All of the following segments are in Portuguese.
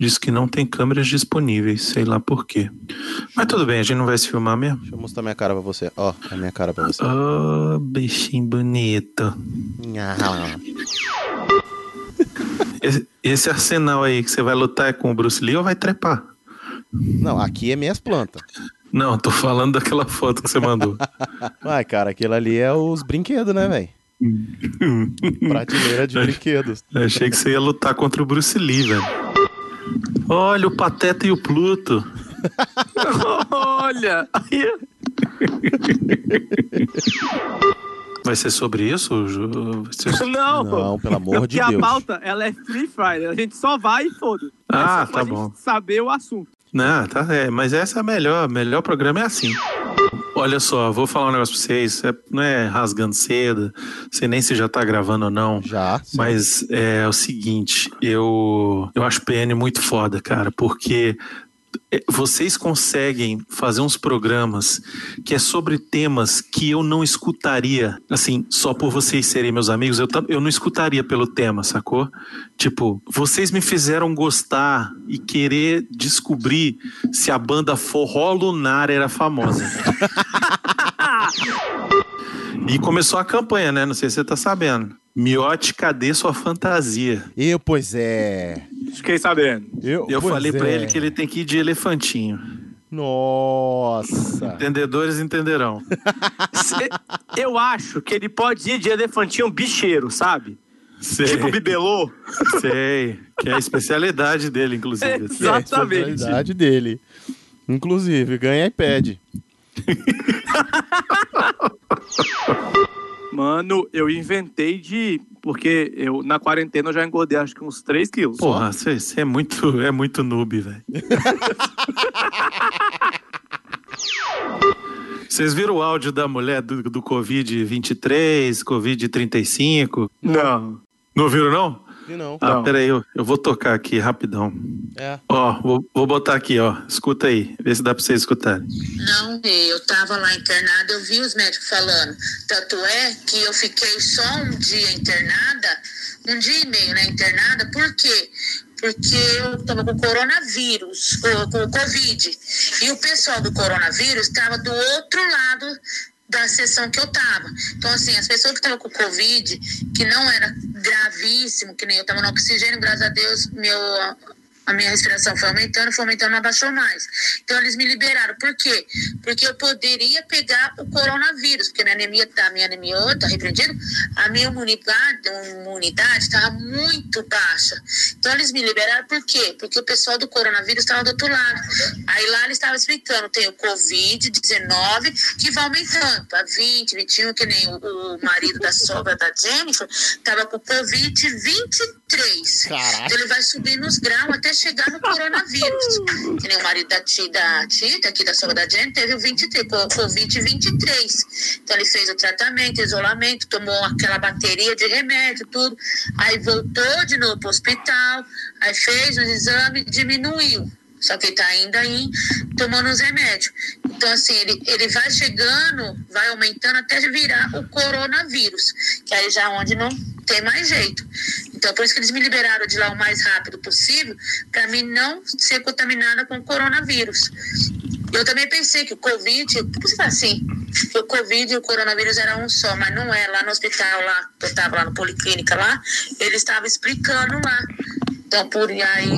diz que não tem câmeras disponíveis, sei lá por quê. Mas tudo bem, a gente não vai se filmar mesmo. Deixa eu mostrar minha cara pra você. Ó, a minha cara pra você. Oh, bichinho bonito. Esse, esse arsenal aí que você vai lutar é com o Bruce Lee ou vai trepar? Não, aqui é minhas plantas. Não, tô falando daquela foto que você mandou. Ai, cara, aquilo ali é os brinquedos, né, velho? Prateleira de brinquedos. Achei que você ia lutar contra o Bruce Lee, velho. Olha o Pateta e o Pluto. Olha! Vai ser sobre isso? Ser- Não, Não, pelo amor porque de a Deus. pauta, ela é free fire. A gente só vai e foda. Ah, É só pra tá gente bom. saber o assunto. Não, tá, é, mas essa é a melhor. O melhor programa é assim. Olha só, vou falar um negócio pra vocês. é- não é rasgando seda, sei nem se já tá gravando ou não. Já. sim. Mas é o seguinte, eu, eu acho PN muito foda, cara, porque é, vocês conseguem fazer uns programas que é sobre temas que eu não escutaria, assim, só por vocês serem meus amigos, eu, eu não escutaria pelo tema, sacou? Tipo, vocês me fizeram gostar e querer descobrir se a banda Forró Lunar era famosa. e começou a campanha, né? Não sei se você tá sabendo. Miote, cadê sua fantasia? Eu, pois é. Fiquei sabendo. Eu, Eu falei pra é. ele que ele tem que ir de elefantinho. Nossa. Entendedores entenderão. Cê- Eu acho que ele pode ir de elefantinho bicheiro, sabe? Sei, Tipo bibelô. sei. Que é a especialidade dele, inclusive. Que é a Exatamente. especialidade dele. Inclusive, ganha iPad. Mano, eu inventei de. Porque eu, na quarentena, eu já engordei acho que uns 3 quilos. Porra, você você é muito, é muito noob, velho. Vocês viram o áudio da mulher do, do Covid-23, Covid-35? Não. Não viram, não? E não. Ah, Não. peraí, eu, eu vou tocar aqui rapidão. É. Ó, vou, vou botar aqui, ó. Escuta aí, vê se dá pra vocês escutarem. Não, eu tava lá internada, eu vi os médicos falando. Tanto é que eu fiquei só um dia internada, um dia e meio, né, internada, por quê? Porque eu tava com coronavírus, com, com Covid. E o pessoal do coronavírus estava do outro lado da sessão que eu tava. Então, assim, as pessoas que estavam com Covid, que não era gravíssimo, que nem eu tava no oxigênio, graças a Deus, meu a minha respiração foi aumentando, foi aumentando, não abaixou mais. Então eles me liberaram. Por quê? Porque eu poderia pegar o coronavírus, porque minha anemia tá, minha anemia tá repreendida, a minha imunidade, imunidade estava muito baixa. Então eles me liberaram por quê? Porque o pessoal do coronavírus estava do outro lado. Aí lá eles estavam explicando, tem o Covid-19 que vai aumentando para 20, 21, que nem o, o marido da sogra da Jennifer estava com Covid-23. Caraca. Então ele vai subindo os graus até chegar no coronavírus. Que nem o marido da Tita, da Tita aqui da sogra da Jennifer, teve o 23, co- Covid-23. Então ele fez o tratamento, isolamento, tomou aquela bateria de remédio, tudo. Aí voltou de novo para o hospital, aí fez os exames, diminuiu. Só que ele tá ainda aí tomando os remédios. Então, assim, ele, ele vai chegando, vai aumentando até virar o coronavírus, que aí já é onde não tem mais jeito. Então, por isso que eles me liberaram de lá o mais rápido possível, para mim não ser contaminada com o coronavírus. Eu também pensei que o Covid, por que assim? Que o Covid e o coronavírus eram um só, mas não é. Lá no hospital, lá, eu estava lá no Policlínica lá, eles estavam explicando lá. Então, por aí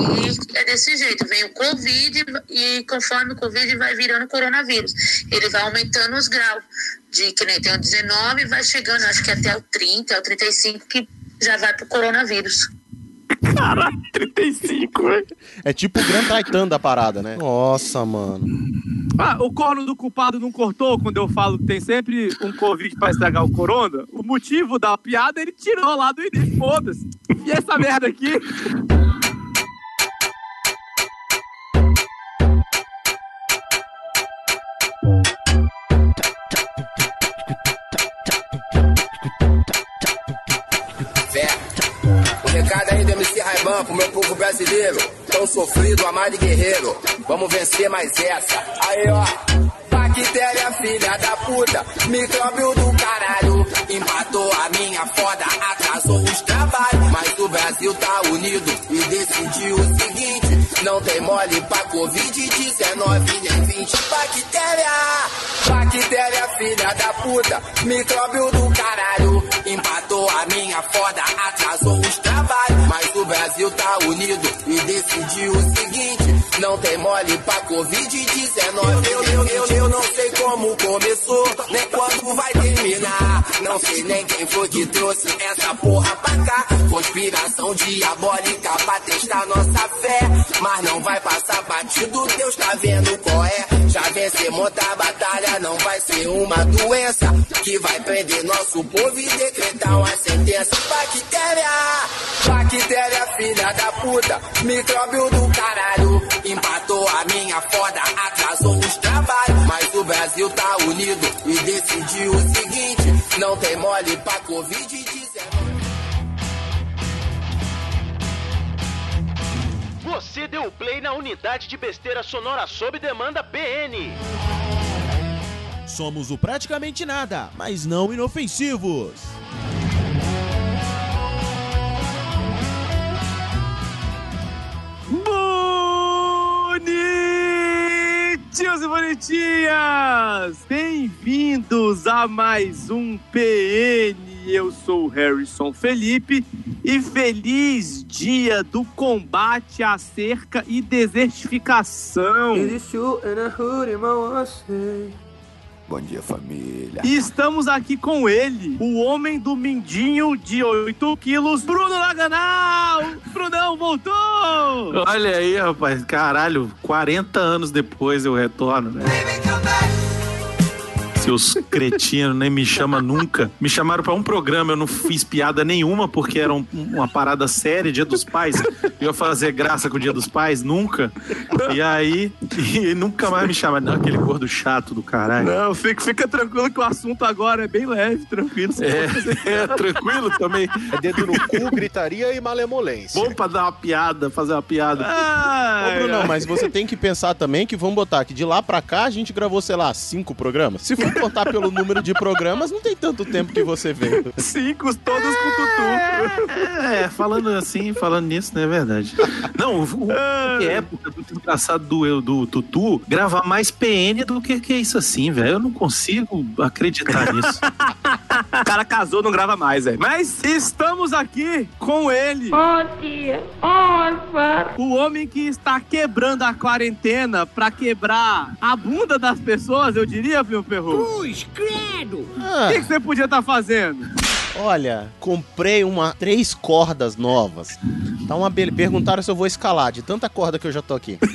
é desse jeito. Vem o Covid e conforme o Covid vai virando coronavírus. Ele vai aumentando os graus. De que nem tem o 19, vai chegando, acho que até o 30, o 35, que já vai pro coronavírus. Caralho, 35, velho. É tipo o Grand Titan da parada, né? Nossa, mano. Ah, o corno do culpado não cortou quando eu falo que tem sempre um Covid pra estragar o corona? O motivo da piada ele tirou lá do início, foda-se. E essa merda aqui? Brasileiro. Tão sofrido, amado e guerreiro. Vamos vencer mais essa. Aí, ó. Bactéria, filha da puta. Micróbio do caralho. Empatou a minha foda, atrasou os trabalhos. Mas o Brasil tá unido e decidiu o seguinte: Não tem mole pra Covid-19 nem 20 bactéria. Bactéria, filha da puta, micróbio do caralho. Empatou a minha foda, atrasou os trabalhos. Mas o Brasil tá unido e decidiu o seguinte: não tem mole pra Covid-19. Eu, eu, eu, eu não sei como começou, nem quando vai terminar. Não sei nem quem foi que trouxe essa porra pra cá. Conspiração diabólica pra testar nossa fé. Mas não vai passar batido, Deus tá vendo qual é. Já vencemos a batalha, não vai ser uma doença que vai prender nosso povo e decretar uma sentença. Bactéria, bactéria, filha da puta, micróbio do caralho. Empatou a minha foda, atrasou os trabalhos. Mas o Brasil tá unido e decidiu o seguinte: não tem mole pra Covid-19. Você deu play na unidade de besteira sonora sob demanda BN. Somos o praticamente nada, mas não inofensivos. Bonitinhos e bonitinhas! Bem-vindos a mais um PN. Eu sou o Harrison Felipe e feliz dia do combate à cerca e desertificação. Bom dia, família. E estamos aqui com ele, o homem do mindinho de 8 quilos, Bruno Laganal! Brunão voltou! Olha aí, rapaz, caralho, 40 anos depois eu retorno, né? Seus cretinos, nem me chama nunca. Me chamaram pra um programa, eu não fiz piada nenhuma, porque era um- uma parada séria, Dia dos Pais. Eu ia fazer graça com o Dia dos Pais, nunca. E aí, e nunca mais me chamaram. Não, aquele gordo chato do caralho. Não, fica, fica tranquilo que o assunto agora é bem leve, tranquilo. É, é, tranquilo também. É dedo no cu, gritaria e malemolência. Bom pra dar uma piada, fazer uma piada. Ai, Ô, Bruno, ai. mas você tem que pensar também que vamos botar que de lá pra cá a gente gravou, sei lá, cinco programas. Se for contar pelo número de programas, não tem tanto tempo que você veio. Cinco, todos com tutu. É, falando assim, falando nisso, não é verdade. Não, o, o que é época do engraçado do, eu- do Tutu gravar mais PN do que, que é isso assim, velho. Eu não consigo acreditar nisso. O cara casou, não grava mais, velho. Mas estamos aqui com ele. Bom dia. O homem que está quebrando a quarentena pra quebrar a bunda das pessoas, eu diria, meu perro. O Ah, que, que você podia estar fazendo? Olha, comprei uma três cordas novas. Tá uma beleza. Perguntaram se eu vou escalar, de tanta corda que eu já tô aqui.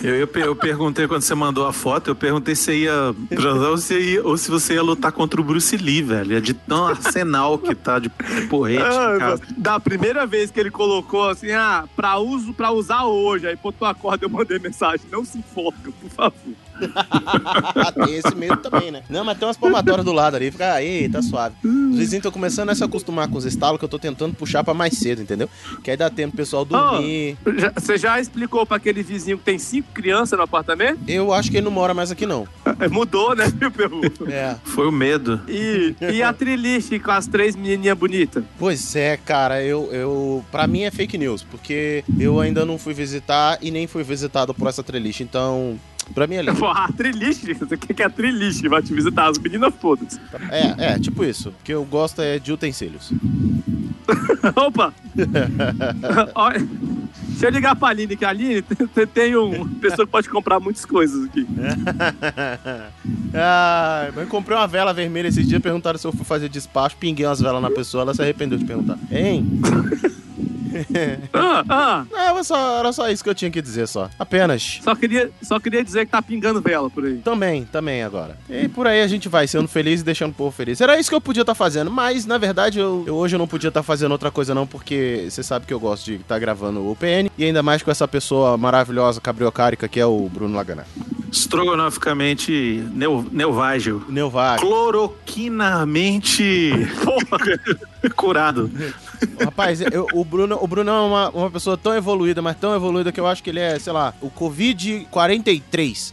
Eu, eu, eu perguntei quando você mandou a foto, eu perguntei se você ia transar ou se, ia- ou se você ia lutar contra o Bruce Lee, velho. É de tão arsenal que tá de porrete. Ah, cara. da primeira vez que ele colocou assim, ah, pra, uso, pra usar hoje, aí botou a corda eu mandei mensagem. Não se enfoca, por favor. tem esse medo também, né? Não, mas tem umas palmatórias do lado ali, fica, aí, tá suave. Os vizinhos estão começando a se acostumar com os estalos que eu tô tentando puxar pra mais cedo, entendeu? Que aí dá tempo pro pessoal dormir. Já- Você já explicou pra aquele vizinho que tem cinco crianças no apartamento? Eu acho que ele não mora mais aqui, não. É, Mudou, né, meu perro? É. Foi o medo. E, e a triliche com as três menininhas bonitas? Pois é, cara, eu, eu. Pra mim é fake news, porque eu ainda não fui visitar e nem fui visitado por essa treliche, então. Pra mim é lindo. Porra, a triliche? Você quer que a triliche vai te visitar? As meninas, foda-se. É, é, tipo isso. O que eu gosto é de utensílios. Opa! Olha, Deixa eu ligar pra Aline, que a Aline tem- tem um pessoa que pode comprar muitas coisas aqui. ah, eu comprei uma vela vermelha esses dias, perguntaram se eu fui fazer despacho, pinguei umas velas na pessoa, ela se arrependeu de perguntar. Hein? Ah, ah, Não, era só, era só isso que eu tinha que dizer, só. Apenas. só, queria, só queria dizer que tá pingando vela por aí. Também, também agora. E por aí a gente vai sendo feliz e deixando o povo feliz. Era isso que eu podia estar fazendo, mas na verdade eu, eu hoje eu não podia estar fazendo outra coisa não, porque você sabe que eu gosto de estar gravando o PN e ainda mais com essa pessoa maravilhosa, cabriocárica, que é o Bruno Lagana. Estrogonoficamente neu, neuvágil. Neuvar. Cloroquinamente curado. Rapaz, eu- o, Bruno, o Bruno é uma, uma pessoa tão evoluída, mas tão evoluída que eu acho que ele é, sei lá, o Covid-43.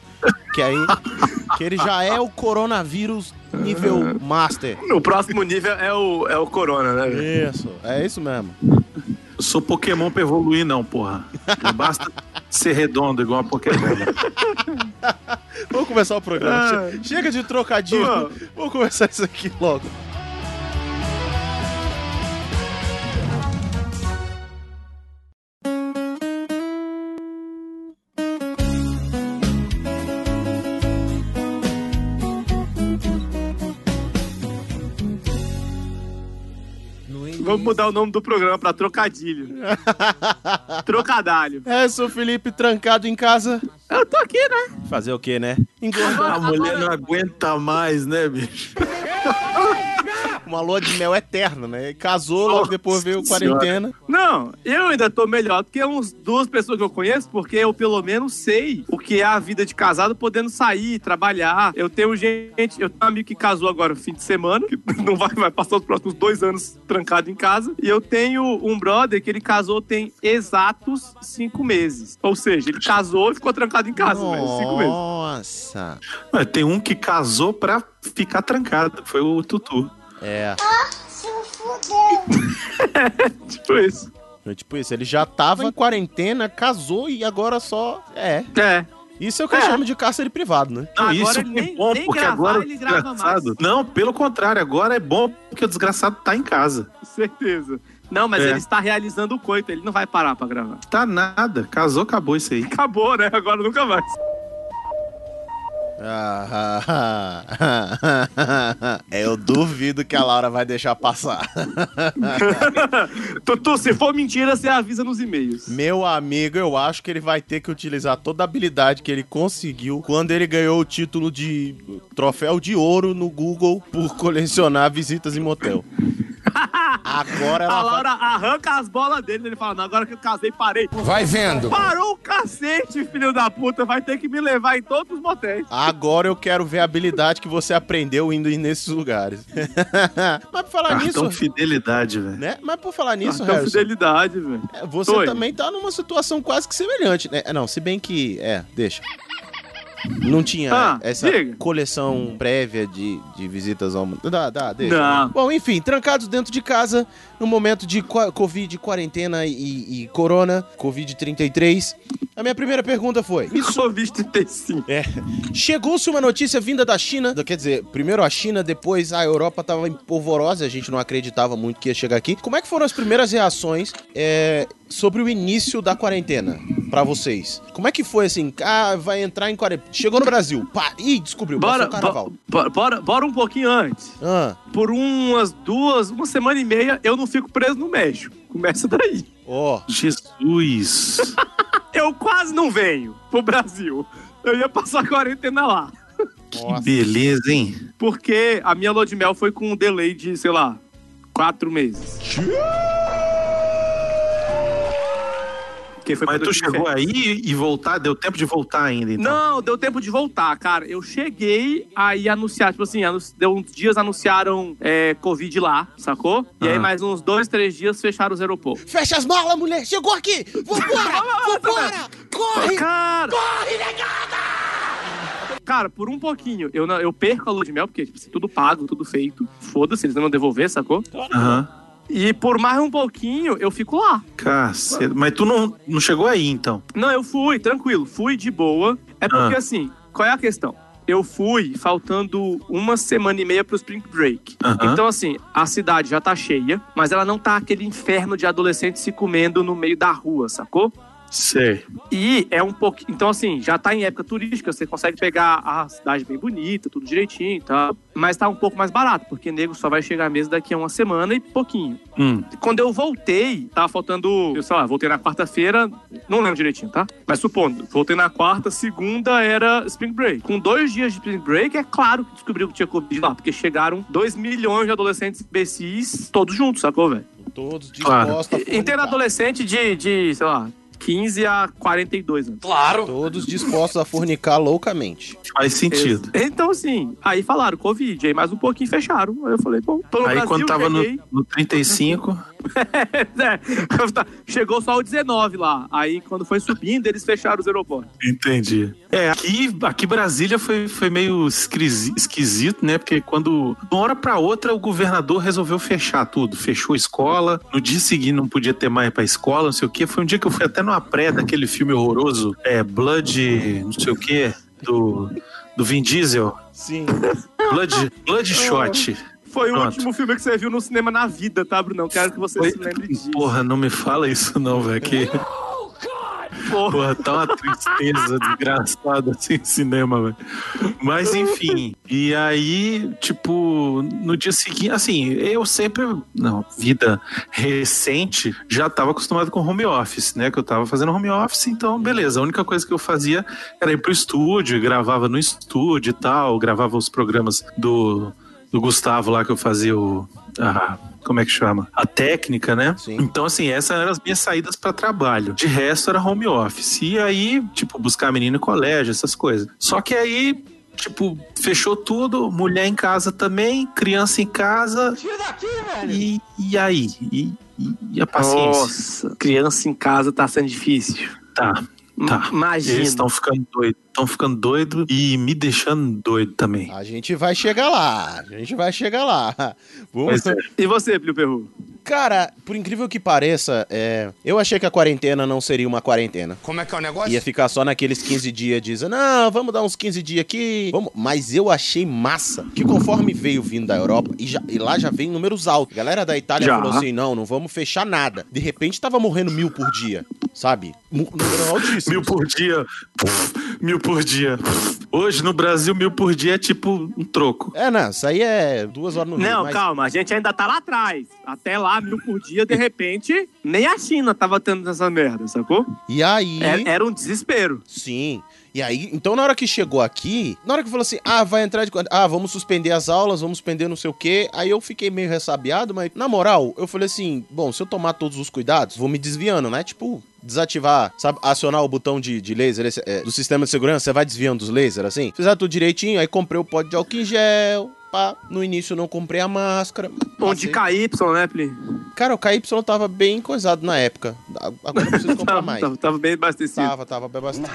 Que aí. Que ele já é o coronavírus nível master. O próximo nível é o, é o Corona, né? velho? Isso, é isso mesmo. Eu sou Pokémon pra evoluir, não, porra. Não basta ser redondo igual a Pokémon. Vamos começar o programa. Ah. Che- Chega de trocadilho. Vamos começar isso aqui logo. Vamos mudar o nome do programa pra Trocadilho. Trocadalho. É, sou o Felipe trancado em casa. Eu tô aqui, né? Fazer o quê, né? Engordar. A mulher não aguenta mais, né, bicho? Uma lua de mel eterna, né? Casou, logo depois veio Senhora. quarentena. Não, eu ainda tô melhor do que uns duas pessoas que eu conheço, porque eu pelo menos sei o que é a vida de casado, podendo sair, trabalhar. Eu tenho gente, eu tenho um amigo que casou agora no fim de semana, que não vai, vai passar os próximos dois anos trancado em casa. E eu tenho um brother que ele casou tem exatos cinco meses. Ou seja, ele casou e ficou trancado em casa, velho. Cinco meses. Nossa. Tem um que casou pra ficar trancado. Foi o Tutu. É. Tipo isso. É Tipo isso, ele já tava em quarentena, casou e agora só. É. É. Isso é o que eu É. chamo de cárcere privado, né? Isso é nem- bom, nem porque gravar, agora ele grava desgraçado... mais. Não, pelo contrário, agora é bom porque o desgraçado tá em casa. Certeza. Não, mas É. ele está realizando o coito, ele não vai parar pra gravar. Tá nada, casou, acabou isso aí. Acabou, né? Agora nunca mais. É, eu duvido que a Laura vai deixar passar. Tutu, se for mentira, você avisa nos e-mails. Meu amigo, eu acho que ele vai ter que utilizar toda a habilidade que ele conseguiu quando ele ganhou o título de troféu de ouro no Google por colecionar visitas em motel. Agora A ela vai... Laura arranca as bolas dele, ele fala, não, agora que eu casei, parei. Vai vendo. Parou o cacete, filho da puta, vai ter que me levar em todos os motéis. Agora eu quero ver a habilidade que você aprendeu indo nesses lugares. Mas por falar Cartão nisso, fidelidade, velho. né? Mas por falar nisso, Cartão Harrison, fidelidade, velho. é, você Oi. também tá numa situação quase que semelhante, né? Não, se bem que. É, deixa. Não tinha Ah, essa diga. coleção prévia de, de visitas ao. Dá, dá, deixa. Não. Bom, enfim, trancados dentro de casa, no momento de Covid, quarentena e, e corona, Covid-33. A minha primeira pergunta foi: isso Covid-35. é. Chegou-se uma notícia vinda da China. Quer dizer, primeiro a China, depois a Europa tava em polvorosa, a gente não acreditava muito que ia chegar aqui. Como é que foram as primeiras reações é, sobre o início da quarentena pra vocês? Como é que foi assim? Ah, vai entrar em quarentena. Chegou no Brasil, pá, ih, descobriu, Bora, carnaval. bo- bora, bora um pouquinho antes. Ah, Por umas duas, uma semana e meia, eu não fico preso no México. Começa daí. ó. Jesus. Eu quase não venho pro Brasil. Eu ia passar a quarentena lá. Nossa. Beleza, hein? Porque a minha lua de mel foi com um delay de, sei lá, quatro meses. Que foi Mas tu chegou férias. aí e voltar, deu tempo de voltar ainda, então. Não, deu tempo de voltar, cara. Eu cheguei aí anunciar, tipo assim, deu uns dias anunciaram é, Covid lá, sacou? E aí Aham. mais uns dois, três dias fecharam os aeroportos. Fecha as malas, mulher! Chegou aqui! Vambora! Vambora! Corre! Cara! Corre, Cara, por um pouquinho, eu, não- eu perco a lua de mel, porque, tipo, assim, tudo pago, tudo feito. Foda-se, eles não vão devolver, sacou? Aham. E por mais um pouquinho, eu fico lá. Caceta. Mas tu não, não chegou aí, então. Não, eu fui, tranquilo, fui de boa. É porque, Ah. assim, qual é a questão? Eu fui faltando uma semana e meia pro Spring Break. Então, assim, a cidade já tá cheia, mas ela não tá aquele inferno de adolescentes se comendo no meio da rua, sacou? Sei. E é um pouco. Então, assim, já tá em época turística, você consegue pegar a cidade bem bonita, tudo direitinho e tal. Mas tá um pouco mais barato, porque nego só vai chegar mesmo daqui a uma semana e pouquinho. Hum. Quando eu voltei, tava faltando, eu sei lá, voltei na quarta-feira, não lembro direitinho, tá? Mas supondo, voltei na quarta, segunda era Spring Break. Com dois dias de Spring Break, é claro que descobriu que tinha Covid lá, porque chegaram 2 milhões de adolescentes imbecis todos juntos, sacou, velho? Todos Claro. dispostos a Inteiro adolescente de, de, sei lá, 15 a 42 anos. Todos dispostos a fornicar loucamente. Faz sentido. Então, assim, aí falaram Covid, aí mais um pouquinho fecharam. Aí eu falei, bom, tô no Aí Brasil, quando tava no, no 35, É, chegou só o 19 lá. Aí, quando foi subindo, eles fecharam os aeroportos. Entendi. É, aqui, aqui Brasília foi, foi meio esquisi- esquisito, né? Porque quando, de uma hora pra outra, o governador resolveu fechar tudo. Fechou a escola. No dia seguinte não podia ter mais pra escola, não sei o quê. Foi um dia que eu fui até numa pré daquele filme horroroso, é, Blood, não sei o quê, do, do Vin Diesel. Sim. Blood, Bloodshot. Foi o Pronto. último filme que você viu no cinema na vida, tá, Brunão? Quero que você Foi- se lembre disso. Porra, não me fala isso não, velho. Que... Porra, tá uma tristeza desgraçada assim cinema, velho. Mas enfim, e aí, tipo, no dia seguinte, assim, eu sempre, não, vida recente, já tava acostumado com home office, né? Que eu tava fazendo home office, então beleza. A única coisa que eu fazia era ir pro estúdio, gravava no estúdio e tal, gravava os programas do, do Gustavo lá que eu fazia o. a- como é que chama? A técnica, né? Sim. Então, assim, essas eram as minhas saídas para trabalho. De resto, era home office. E aí, tipo, buscar menino em colégio, essas coisas. Só que aí, tipo, fechou tudo, mulher em casa também, criança em casa. E, e aí? E, e- e a paciência? Nossa, criança em casa tá sendo difícil. Tá, tá. Imagina. Eles estão ficando doidos. Estão ficando doidos e me deixando doido também. A gente vai chegar lá. A gente vai chegar lá. Vamos... É. E você, Plio Perru? Cara, por incrível que pareça, é, eu achei que a quarentena não seria uma quarentena. Como é que é o negócio? Ia ficar só naqueles 15 dias dizendo, não, vamos dar uns 15 dias aqui. Vamos. Mas eu achei massa que conforme veio vindo da Europa, e, já- e lá já vem números altos. A galera da Itália Já. falou assim: não, não vamos fechar nada. De repente tava morrendo mil por dia, sabe? Número altíssimo. Mil por dia. Mil por dia. Hoje no Brasil, mil por dia é tipo um troco. É, não, isso aí é duas horas no Não, mas- calma, a gente ainda tá lá atrás. Até lá, mil por dia, de repente, nem a China tava tendo essa merda, sacou? E aí. É- Era um desespero. Sim. E aí, então na hora que chegou aqui, na hora que falou assim, ah, vai entrar de? Ah, vamos suspender as aulas, vamos suspender não sei o quê. Aí eu fiquei meio ressabiado, mas na moral, eu falei assim, bom, se eu tomar todos os cuidados, vou me desviando, né? Tipo, desativar, sabe, acionar o botão de, de laser é, do sistema de segurança, você vai desviando dos lasers, assim. Fizer tudo direitinho, aí comprei o pote de álcool em gel, pá. No início eu não comprei a máscara. Onde passei. KY, né, Pli? Cara, o KY tava bem coisado na época. Agora eu preciso comprar Tava, mais. tava, tava bem abastecido. Tava, tava bem bastante.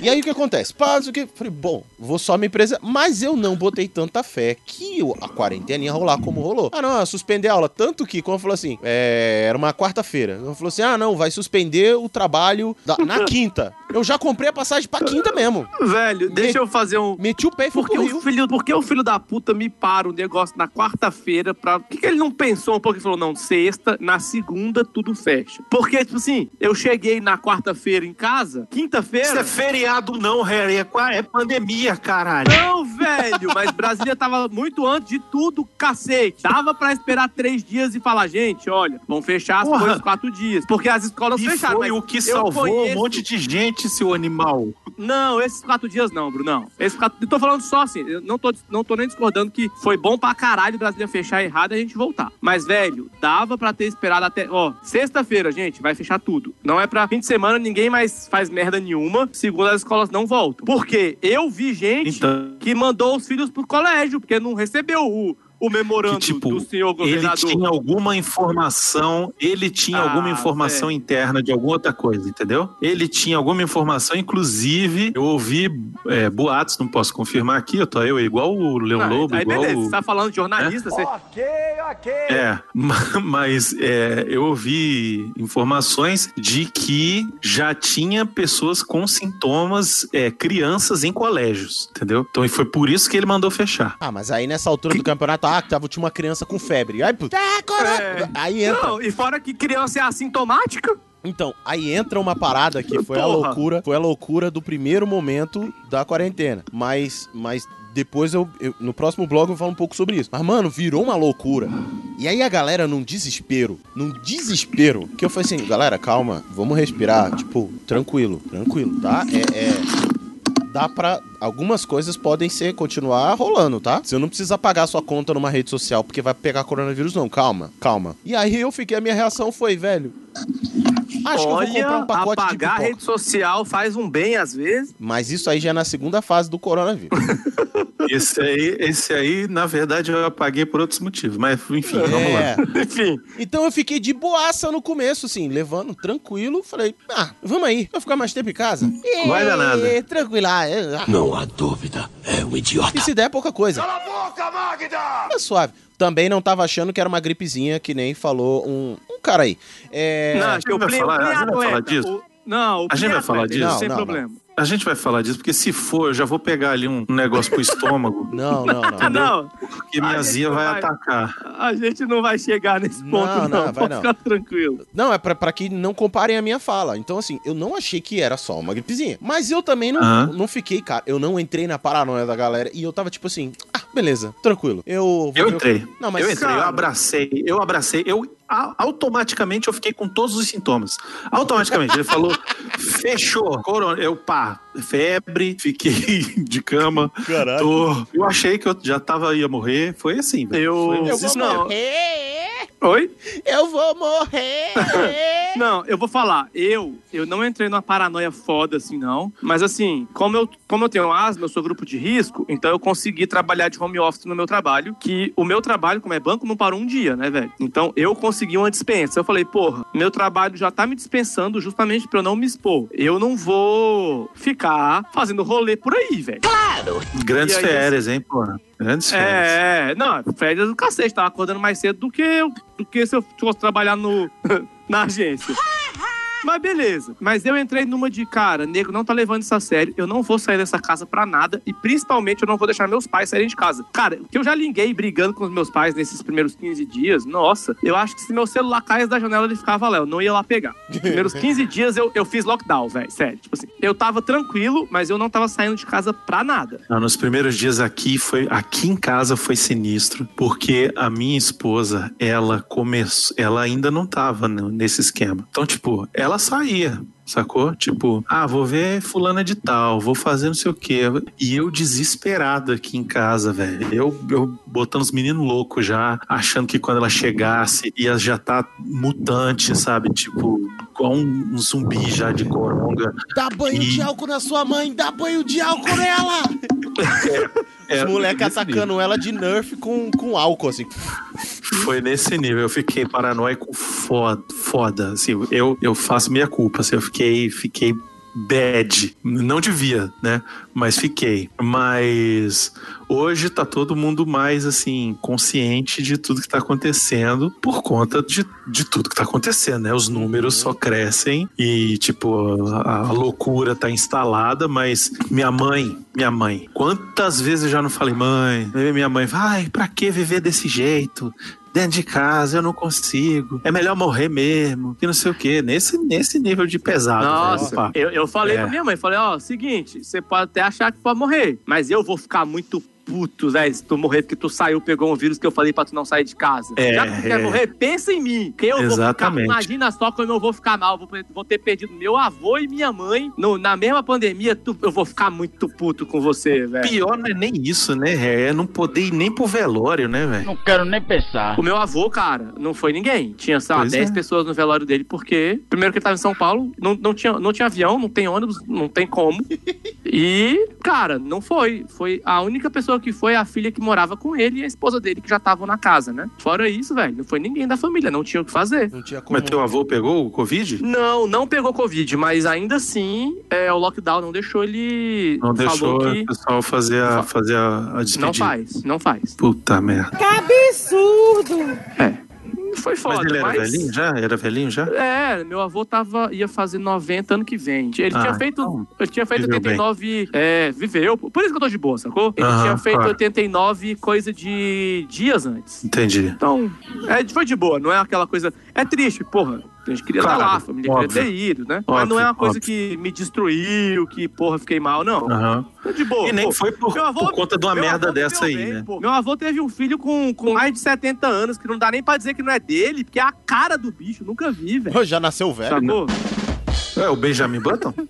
E aí o que acontece? Paz, o que? Falei, bom, vou só me presa. Mas eu não botei tanta fé que a quarentena ia rolar como rolou. Ah, não, suspender a aula. Tanto que, quando falou assim, é, era uma quarta-feira. Eu falou assim: ah, não, vai suspender o trabalho da- na quinta. Eu já comprei a passagem pra quinta mesmo. Velho, deixa eu fazer um. Meti o pé e fui Porque o, filho, porque o filho da puta me para um negócio na quarta-feira pra. Por que, que ele não pensou um pouco e falou, não, sexta, na segunda tudo fecha? Porque, tipo assim, eu cheguei na quarta-feira em casa, Isso quinta-feira. é feriado não, Harry. É, é pandemia, caralho. Não, velho, mas Brasília tava muito antes de tudo, cacete. Dava pra esperar três dias e falar, gente, olha, vão fechar as Porra. coisas quatro dias. Porque as escolas E fecharam. foi o que salvou conheço- um monte de gente, seu animal. Não, esses quatro dias não, Brunão. Esses quatro... Eu tô falando só assim, eu não tô, não tô nem discordando que foi bom pra caralho o Brasília fechar errado e a gente voltar. Mas, velho, dava pra ter esperado até... Ó, sexta-feira, gente, vai fechar tudo. Não é pra fim de semana, ninguém mais faz merda nenhuma. Segundo as escolas não voltam. Porque eu vi gente Então, que mandou os filhos pro colégio, porque não recebeu o, o memorando que, tipo, do senhor ele governador. tinha alguma informação, ele tinha Ah, alguma informação velho. interna de alguma outra coisa, entendeu? Ele tinha alguma informação, inclusive, eu ouvi é, boatos, não posso confirmar aqui, eu tô eu igual o Leão Ah, Lobo, aí igual beleza, o... você tá falando de jornalista, você... É, ma- mas é, eu ouvi informações de que já tinha pessoas com sintomas, é, crianças em colégios, entendeu? Então foi por isso que ele mandou fechar. Ah, mas aí nessa altura do campeonato, ah, que tava, tinha uma criança com febre. Aí, corona. É. Aí entra. Não, e fora que criança é assintomática... Então, aí entra uma parada que foi a Porra. loucura, foi a loucura do primeiro momento da quarentena. Mas, mas depois eu, eu- no próximo blog eu falo um pouco sobre isso. Mas mano, virou uma loucura. E aí a galera num desespero, num desespero, que eu falei assim, galera, calma, vamos respirar, tipo, tranquilo, tranquilo, tá? É, é dá pra. Algumas coisas podem ser continuar rolando, tá? Você não precisa pagar sua conta numa rede social porque vai pegar coronavírus, não. Calma, calma. E aí eu fiquei, a minha reação foi, velho. Acho que eu vou comprar um pacote de apagar a pipoca. rede social faz um bem às vezes. Mas isso aí já é na segunda fase do coronavírus. Esse aí, esse aí, na verdade, eu apaguei por outros motivos. Mas, enfim, vamos lá. É. Enfim. Então eu fiquei de boaça no começo, assim, levando tranquilo. Falei, ah, vamos aí, vai ficar mais tempo em casa? Vai dar nada. Tranquilo. ah, é, ah. Não há dúvida, é um idiota. E se der, é pouca coisa. Cala a boca, Magda! É suave. Também não tava achando que era uma gripezinha, que nem falou um, um cara aí. É... Não, gente que o vai play, falar- play a gente vai falar atleta, disso? o- não, o A gente vai falar atleta, disso? Sem Não, não, problema. A gente vai falar disso, porque se for, eu já vou pegar ali um negócio pro estômago, Não, não, não. Não. porque minha zia não vai vai- atacar. A gente não vai chegar nesse Não, ponto, não, não. vai Pode não. ficar tranquilo. Não, é pra, pra que não comparem a minha fala. Então, assim, eu não achei que era só uma gripezinha. Mas eu também não, Aham. não fiquei, cara. Eu não entrei na paranoia da galera. E eu tava tipo assim, beleza, tranquilo. Eu vou Eu entrei. Não, mas eu entrei, eu abracei, eu abracei, eu automaticamente eu fiquei com todos os sintomas. Automaticamente. Ele falou, fechou, corona. Eu, pá, febre, fiquei de cama. Caralho. Tô... Eu achei que eu já tava, ia morrer. Foi assim, velho. Eu- Eu vou Não. morrer! Oi? Eu vou morrer! Não, eu vou falar. Eu, eu não entrei numa paranoia foda assim, não. Mas assim, como eu, como eu tenho asma, eu sou grupo de risco, então eu consegui trabalhar de home office no meu trabalho. Que o meu trabalho, como é banco, não parou um dia, né, velho? Então eu consegui uma dispensa. Eu falei, porra, meu trabalho já tá me dispensando justamente pra eu não me expor. Eu não vou ficar fazendo rolê por aí, velho. Grandes E aí, férias, hein, porra. Grandes férias. É, é, não, férias do cacete, tava acordando mais cedo do que, eu, do que se eu fosse trabalhar no, na agência. Mas beleza. Mas eu entrei numa de, cara, nego não tá levando isso a sério. Eu não vou sair dessa casa pra nada. E principalmente eu não vou deixar meus pais saírem de casa. Cara, o que eu já liguei brigando com os meus pais nesses primeiros 15 dias, nossa, eu acho que se meu celular caísse da janela, ele ficava lá. Eu não ia lá pegar. Os primeiros 15 dias eu, eu fiz lockdown, velho. Sério. Tipo assim, eu tava tranquilo, mas eu não tava saindo de casa pra nada. Não, nos primeiros dias aqui foi aqui em casa foi sinistro, porque a minha esposa, ela começou, ela ainda não tava nesse esquema. Então, tipo, ela saía, sacou? Tipo, ah, vou ver fulana de tal, vou fazer não sei o quê. E eu desesperado aqui em casa, velho. Eu, eu botando os meninos loucos já, achando que quando ela chegasse ia já tá mutante, sabe? Tipo, igual um, um zumbi já de coronga. Dá banho E- de álcool na sua mãe, dá banho de álcool nela! É, Os moleques nesse atacando ela de nerf com, com álcool, assim. Foi nesse nível, eu fiquei paranoico foda, foda assim, eu, eu faço minha culpa, assim, eu fiquei, fiquei bad, não devia, né, mas fiquei, mas hoje tá todo mundo mais, assim, consciente de tudo que tá acontecendo por conta de, de tudo que tá acontecendo, né, os números só crescem e, tipo, a, a loucura tá instalada, mas minha mãe, minha mãe, quantas vezes eu já não falei, mãe, minha mãe, vai, pra que viver desse jeito? Dentro de casa, eu não consigo. É melhor morrer mesmo. Que não sei o quê. Nesse, nesse nível de pesado. Nossa, velho, eu, eu falei É. pra minha mãe, falei, ó, seguinte, você pode até achar que pode morrer, mas eu vou ficar muito puto, velho, se tu morrer porque tu saiu, pegou um vírus que eu falei pra tu não sair de casa. É, Já que tu quer é. morrer, pensa em mim, que eu Exatamente. vou ficar, imagina só como eu vou ficar mal, vou, vou ter perdido meu avô e minha mãe no- na mesma pandemia, tu- eu vou ficar muito puto com você, velho. Pior não é nem isso, né? É não poder ir nem pro velório, né, velho? Não quero nem pensar. O meu avô, cara, não foi ninguém. Tinha, sei lá, Pois 10 é. pessoas no velório dele, porque, primeiro que ele tava em São Paulo, não, não, tinha, não tinha avião, não tem ônibus, não tem como. E, cara, não foi. Foi a única pessoa que foi a filha que morava com ele e a esposa dele que já estavam na casa, né? Fora isso, velho, não foi ninguém da família, não tinha o que fazer. Não tinha como. Mas teu avô pegou o Covid? Não, não pegou Covid, mas ainda assim, é, o lockdown não deixou ele. Não deixou falou o que pessoal fazer a, fazer a, a despedida. não faz, não faz. Puta merda. É. Foi foda, Mas ele era mas- velhinho já? Era velhinho já? É, meu avô tava, ia fazer 90 ano que vem. Ele Ah, tinha feito, então, ele tinha feito viveu bem. 89. É, viveu. Por isso que eu tô de boa, sacou? Ele tinha feito claro. 89 coisa de dias antes. Entendi. Então, é, foi de boa, não é aquela coisa. É triste, porra. A gente queria estar Claro, lá, a família óbvio. queria ter ido, né? Mas não é Óbvio, uma coisa óbvio. que me destruiu, que, porra, fiquei mal, não. É de boa. E nem pô. foi por, Meu avô- por conta de uma Meu merda dessa aí, bem, né? pô. Meu avô teve um filho com, com mais de 70 anos, que não dá nem pra dizer que não é dele, porque é a cara do bicho, nunca vi, velho. Já nasceu velho. Sacou? É o Benjamin Button?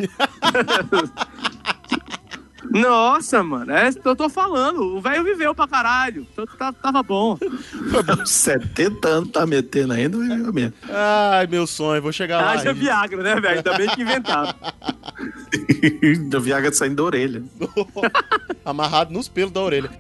Nossa, mano, é isso que eu tô falando. O velho viveu pra caralho. Então tá- tava bom. 70 anos tá metendo ainda, viveu mesmo. Ai, meu sonho, vou chegar lá. Haja. Viagra, né, velho? Ainda bem que inventaram. da Viagra saindo da orelha. Amarrado nos pelos da orelha.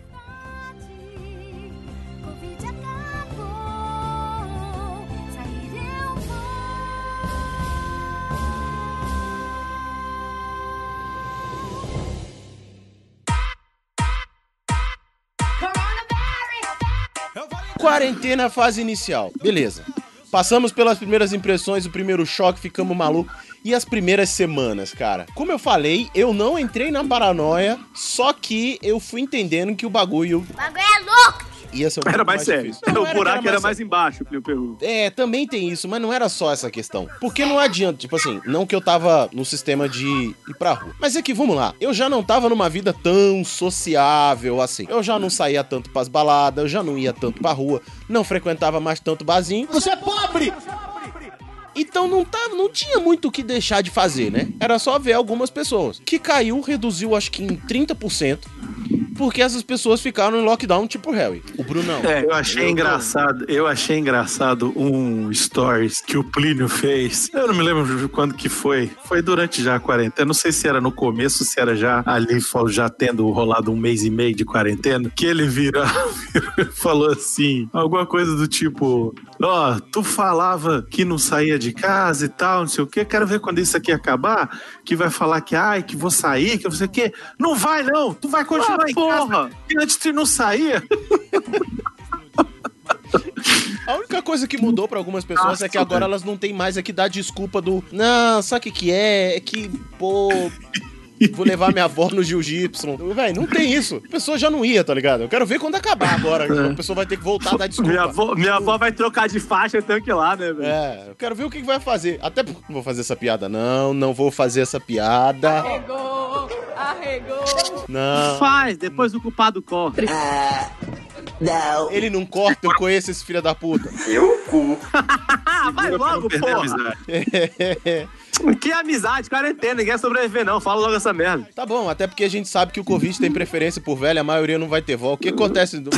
Quarentena fase inicial. Beleza. Passamos pelas primeiras impressões, o primeiro choque, ficamos malucos. E as primeiras semanas, cara? Como eu falei, eu não entrei na paranoia, só que eu fui entendendo que o bagulho O bagulho é louco! Ia ser um Era pouco mais sério. difícil. Não, o que buraco era mais mais embaixo, Plio Perru. é, também tem isso, mas não era só essa questão. Porque não adianta, tipo assim, não que eu tava no sistema de ir pra rua. Mas é que, vamos lá, eu já não tava numa vida tão sociável assim. Eu já não saía tanto pras baladas, eu já não ia tanto pra rua, não frequentava mais tanto barzinho. Você é pobre! Então não tava, não tinha muito o que deixar de fazer, né? Era só ver algumas pessoas. Que caiu, reduziu acho que em 30%, porque essas pessoas ficaram em lockdown tipo Harry. O Brunão. É, Eu achei engraçado, eu achei engraçado um stories que o Plínio fez. Eu não me lembro de quando que foi. Foi durante já a quarentena. Não sei se era no começo, se era já ali, já tendo rolado um mês e meio de quarentena. Que ele vira, e falou assim: alguma coisa do tipo: Ó, tu falava que não saía de casa e tal, não sei o quê. Quero ver quando isso aqui acabar. Que vai falar que, ai, que vou sair, que não sei o quê. Não vai, não. Tu vai continuar Ah, em porra. Que antes tu não saía. A única coisa que mudou pra algumas pessoas Nossa, é que agora elas não tem mais aqui dar desculpa do. Não, sabe o que, que é? É que, pô. Vou levar minha avó no jiu-jitsu. Véi, não tem isso. A pessoa já não ia, tá ligado? Eu quero ver quando acabar agora. A pessoa vai ter que voltar a dar desculpa. Minha avó, minha avó vai trocar de faixa tanque lá, né, velho? É, eu quero ver o que que vai fazer. Até porque não vou fazer essa piada, não. Não vou fazer essa piada. Arregou! Arregou! Não. Faz, depois o culpado corre. Ele não corta, eu conheço esse filho da puta. Ah, vai Pra não logo, porra. amizade. Que amizade, quarentena, ninguém vai sobreviver não. Fala logo essa merda. Tá bom, até porque a gente sabe que o Covid tem preferência por velho, a maioria não vai ter volta. O que acontece? Não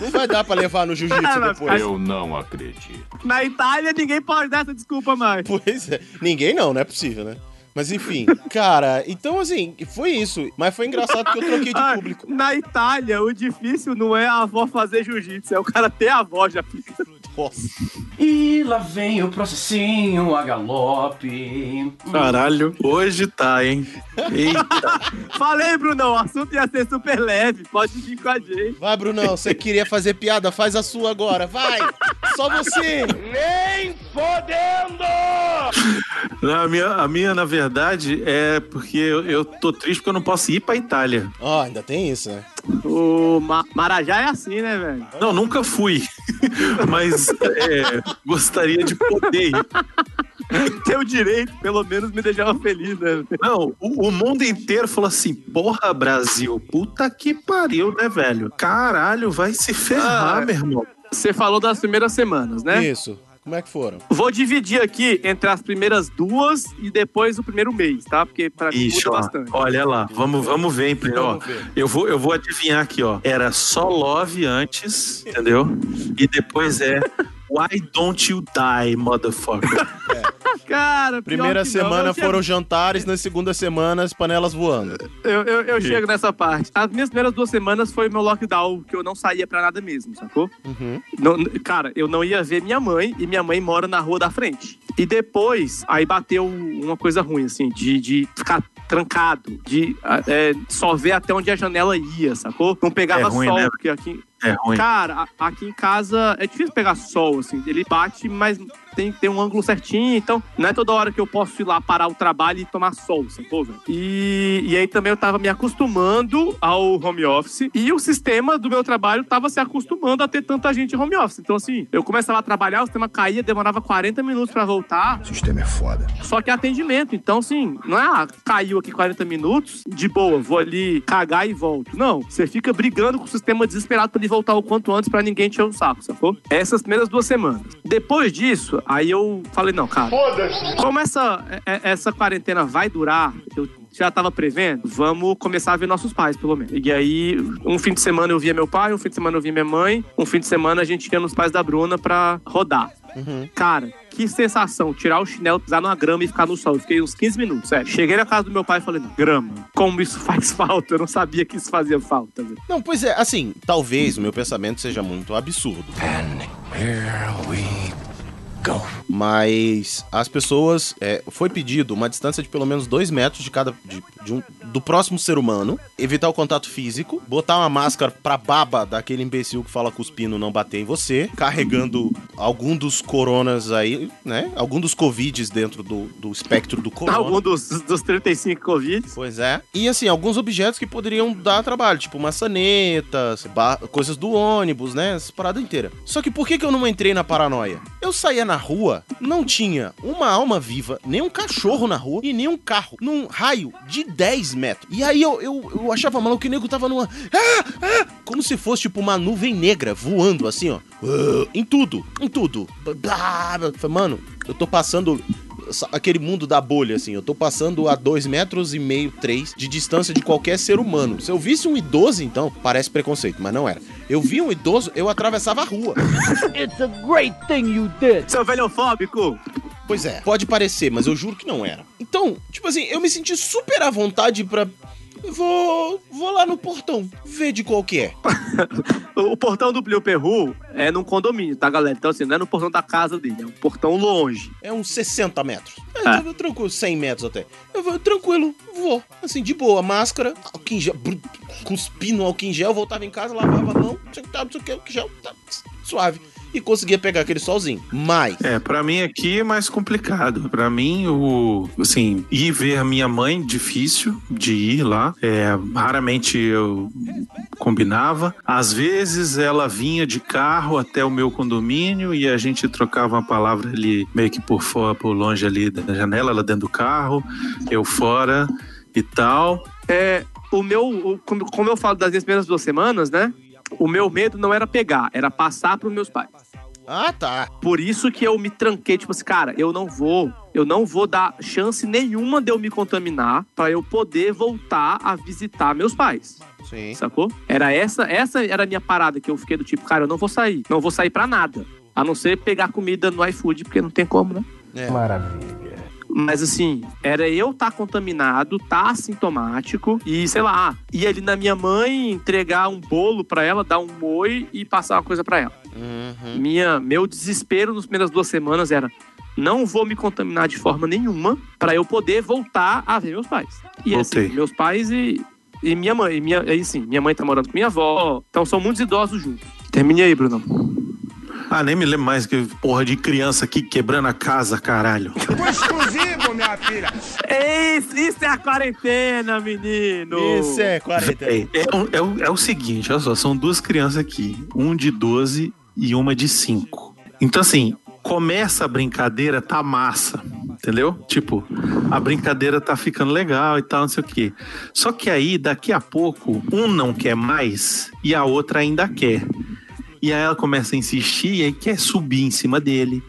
não vai dar pra levar no jiu-jitsu Ah, vai depois. Eu não acredito. Na Itália, ninguém pode dar essa desculpa mais. Pois é. Ninguém não, não é possível, né? Mas enfim, cara, então assim, foi isso. Mas foi engraçado que eu troquei de Ah, público. Na Itália, o difícil não é a avó fazer jiu-jitsu, é o cara ter a avó já fica. Nossa. E lá vem o processinho a galope. Caralho, hoje tá, hein? Eita. Falei, Brunão, o assunto ia ser super leve, pode vir com a gente. Vai, Brunão, você queria fazer piada? Faz a sua agora, vai! Só você! Não, a, minha, a minha, na verdade, é porque eu, eu tô triste porque eu não posso ir pra Itália. Ó, ainda tem isso, né? O Ma- Marajá é assim, né, velho? Não, nunca fui. Mas é, gostaria de poder ir. Ter o direito, pelo menos, me deixava feliz, né? velho? Não, o, o mundo inteiro falou assim: porra, Brasil, puta que pariu, né, velho? Caralho, vai se ferrar, Ah, meu irmão. Você falou das primeiras semanas, né? Isso. Como é que foram? Vou dividir aqui entre as primeiras duas e depois o primeiro mês, tá? Porque pra mim Ixi, muda ó, bastante. olha lá, vamos, vamos ver, hein, ó. Ver. Eu vou, eu vou adivinhar aqui, ó. Era só love antes, entendeu? E depois é Why don't you die, motherfucker? Cara, pior Primeira que não, semana eu chego- foram jantares, na segunda semana as panelas voando. Eu, eu, eu chego nessa parte. As minhas primeiras duas semanas foi meu lockdown, que eu não saía pra nada mesmo, sacou? Uhum. Não- cara, eu não ia ver minha mãe e minha mãe mora na rua da frente. E depois, aí bateu uma coisa ruim, assim, de, de ficar trancado, de é, só ver até onde a janela ia, sacou? Não pegava É ruim, sol, né? porque aqui, É ruim. Cara, aqui em casa é difícil pegar sol, assim. Ele bate, mas tem, tem um ângulo certinho, então não é toda hora que eu posso ir lá parar o trabalho e tomar sol, sacou, velho? E, e aí também eu tava me acostumando ao home office e o sistema do meu trabalho tava se acostumando a ter tanta gente em home office. Então, assim, eu começava a trabalhar, o sistema caía, demorava 40 minutos pra voltar. O sistema é foda. Só que é atendimento. Então, assim, não é, ah, caiu aqui 40 minutos, de boa, vou ali cagar e volto. Não, você fica brigando com o sistema desesperado pra ele voltar o quanto antes pra ninguém encher o saco, sacou? Essas primeiras duas semanas. Depois disso, aí eu falei, não, cara, como essa, é- é- essa quarentena vai durar, eu já tava prevendo, vamos começar a ver nossos pais, pelo menos. E aí, um fim de semana eu via meu pai, um fim de semana eu via minha mãe, um fim de semana a gente ia nos pais da Bruna pra rodar. Cara, que sensação, tirar o chinelo, pisar numa grama e ficar no sol. Eu fiquei uns 15 minutos, sério. Cheguei na casa do meu pai e falei, grama, como isso faz falta? Eu não sabia que isso fazia falta, velho. Não, pois é, assim, talvez o meu pensamento seja muito absurdo. Mas as pessoas. é, foi pedido uma distância de pelo menos dois metros de cada. de- de um- do próximo ser humano, evitar o contato físico, botar uma máscara pra baba daquele imbecil que fala cuspindo não bater em você, carregando algum dos coronas aí, né? Algum dos covides dentro do, do espectro do corona. Algum dos, dos 35 Covid. Pois é. E assim, alguns objetos que poderiam dar trabalho, tipo maçanetas, coisas do ônibus, né? Essa parada inteira. Só que por que, que eu não entrei na paranoia? Eu saía na rua, não tinha uma alma viva, nem um cachorro na rua e nem um carro, num raio de 10 metros. E aí eu, eu, eu achava maluco que o nego tava numa. Ah, ah, como se fosse tipo uma nuvem negra voando assim, ó. Ah, Em tudo, em tudo. Mano, eu tô passando sa- aquele mundo da bolha, assim. Eu tô passando a dois metros e meio, três, de distância de qualquer ser humano. Se eu visse um idoso, então, parece preconceito, mas não era. Eu vi um idoso, eu atravessava a rua. It's a great thing you did. Seu velhofóbico! Pois é. Pode parecer, mas eu juro que não era. Então, tipo assim, eu me senti super à vontade pra. Vou. Vou lá no portão, ver de qual que é. O portão do Plio Perru é num condomínio, tá, galera? Então, assim, não é no portão da casa dele, é um portão longe. É uns 60 metros. É, eu- tranquilo, 100 metros até. Eu vou, tranquilo, vou. Assim, de boa, máscara, álcool em gel, cuspindo álcool em gel, voltava em casa, lavava a mão, não sei o que, tá, não sei o que, álcool em gel, tá, suave. E conseguia pegar aquele solzinho. Mas, É, pra mim aqui é mais complicado. Pra mim, o assim, ir ver a minha mãe difícil de ir lá. É, raramente eu combinava. Às vezes ela vinha de carro até o meu condomínio e a gente trocava uma palavra ali meio que por fora, por longe ali da janela, ela dentro do carro, eu fora e tal. É, o meu, como eu falo das minhas primeiras duas semanas, né? O meu medo não era pegar, era passar pros meus pais. ah, tá. Por isso que eu me tranquei, tipo assim, cara, eu não vou, eu não vou dar chance nenhuma de eu me contaminar pra eu poder voltar a visitar meus pais. Sim. Sacou? Era essa, essa era a minha parada que eu fiquei do tipo, cara, eu não vou sair, não vou sair pra nada. A não ser pegar comida no iFood, porque não tem como, né? É. Maravilha. Mas assim, era eu estar contaminado, tá assintomático e, sei lá, ir ali na minha mãe, entregar um bolo pra ela, dar um oi e passar uma coisa pra ela. Uhum. Minha, meu desespero nas primeiras duas semanas era não vou me contaminar de forma nenhuma pra eu poder voltar a ver meus pais. E Voltei. assim, meus pais e, e minha mãe. E minha, aí sim, minha mãe tá morando com minha avó. Então são muitos idosos juntos. Termine aí, Bruno. Ah, nem me lembro mais que porra de criança aqui quebrando a casa, caralho. exclusivo, minha filha. Isso, isso é a quarentena, menino! Isso é 40. É, é, o- é o- é o seguinte, olha só, são duas crianças aqui, um de 12 e uma de 5. Então, assim, começa a brincadeira, tá massa, entendeu? Tipo, a brincadeira tá ficando legal e tal, não sei o quê. Só que aí, daqui a pouco, um não quer mais e a outra ainda quer. E aí ela começa a insistir e aí quer subir em cima dele,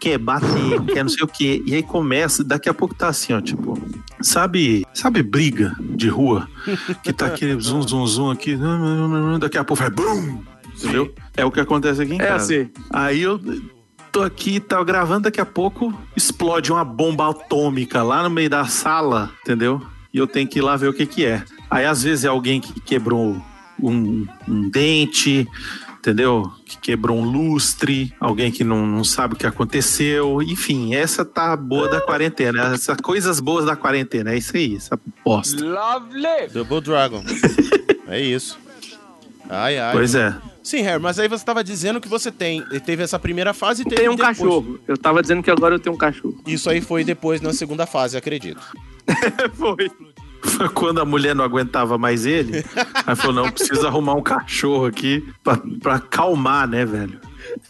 quer bater, quer não sei o quê. E aí começa, daqui a pouco tá assim, ó, tipo, sabe, sabe briga de rua? Que tá aquele zum, zum, zum aqui, daqui a pouco vai brum, entendeu? É o que acontece aqui em É casa. assim. Aí eu tô aqui, tá gravando, daqui a pouco explode uma bomba atômica lá no meio da sala, entendeu? E eu tenho que ir lá ver o que que é. Aí às vezes é alguém que quebrou um, um dente, entendeu? Que quebrou um lustre, alguém que não, não sabe o que aconteceu. Enfim, essa tá boa da quarentena. Essas coisas boas da quarentena. É isso aí, essa bosta. Lovely! Double Dragon. é isso. Ai, ai. Pois é. Sim, Harry, mas aí você tava dizendo que você tem, teve essa primeira fase e teve Tem um depois. cachorro. Eu tava dizendo que agora eu tenho um cachorro. Isso aí foi depois na segunda fase, acredito. Foi. Foi quando a mulher não aguentava mais ele. Aí falou: não, precisa arrumar um cachorro aqui pra, pra acalmar, né, velho?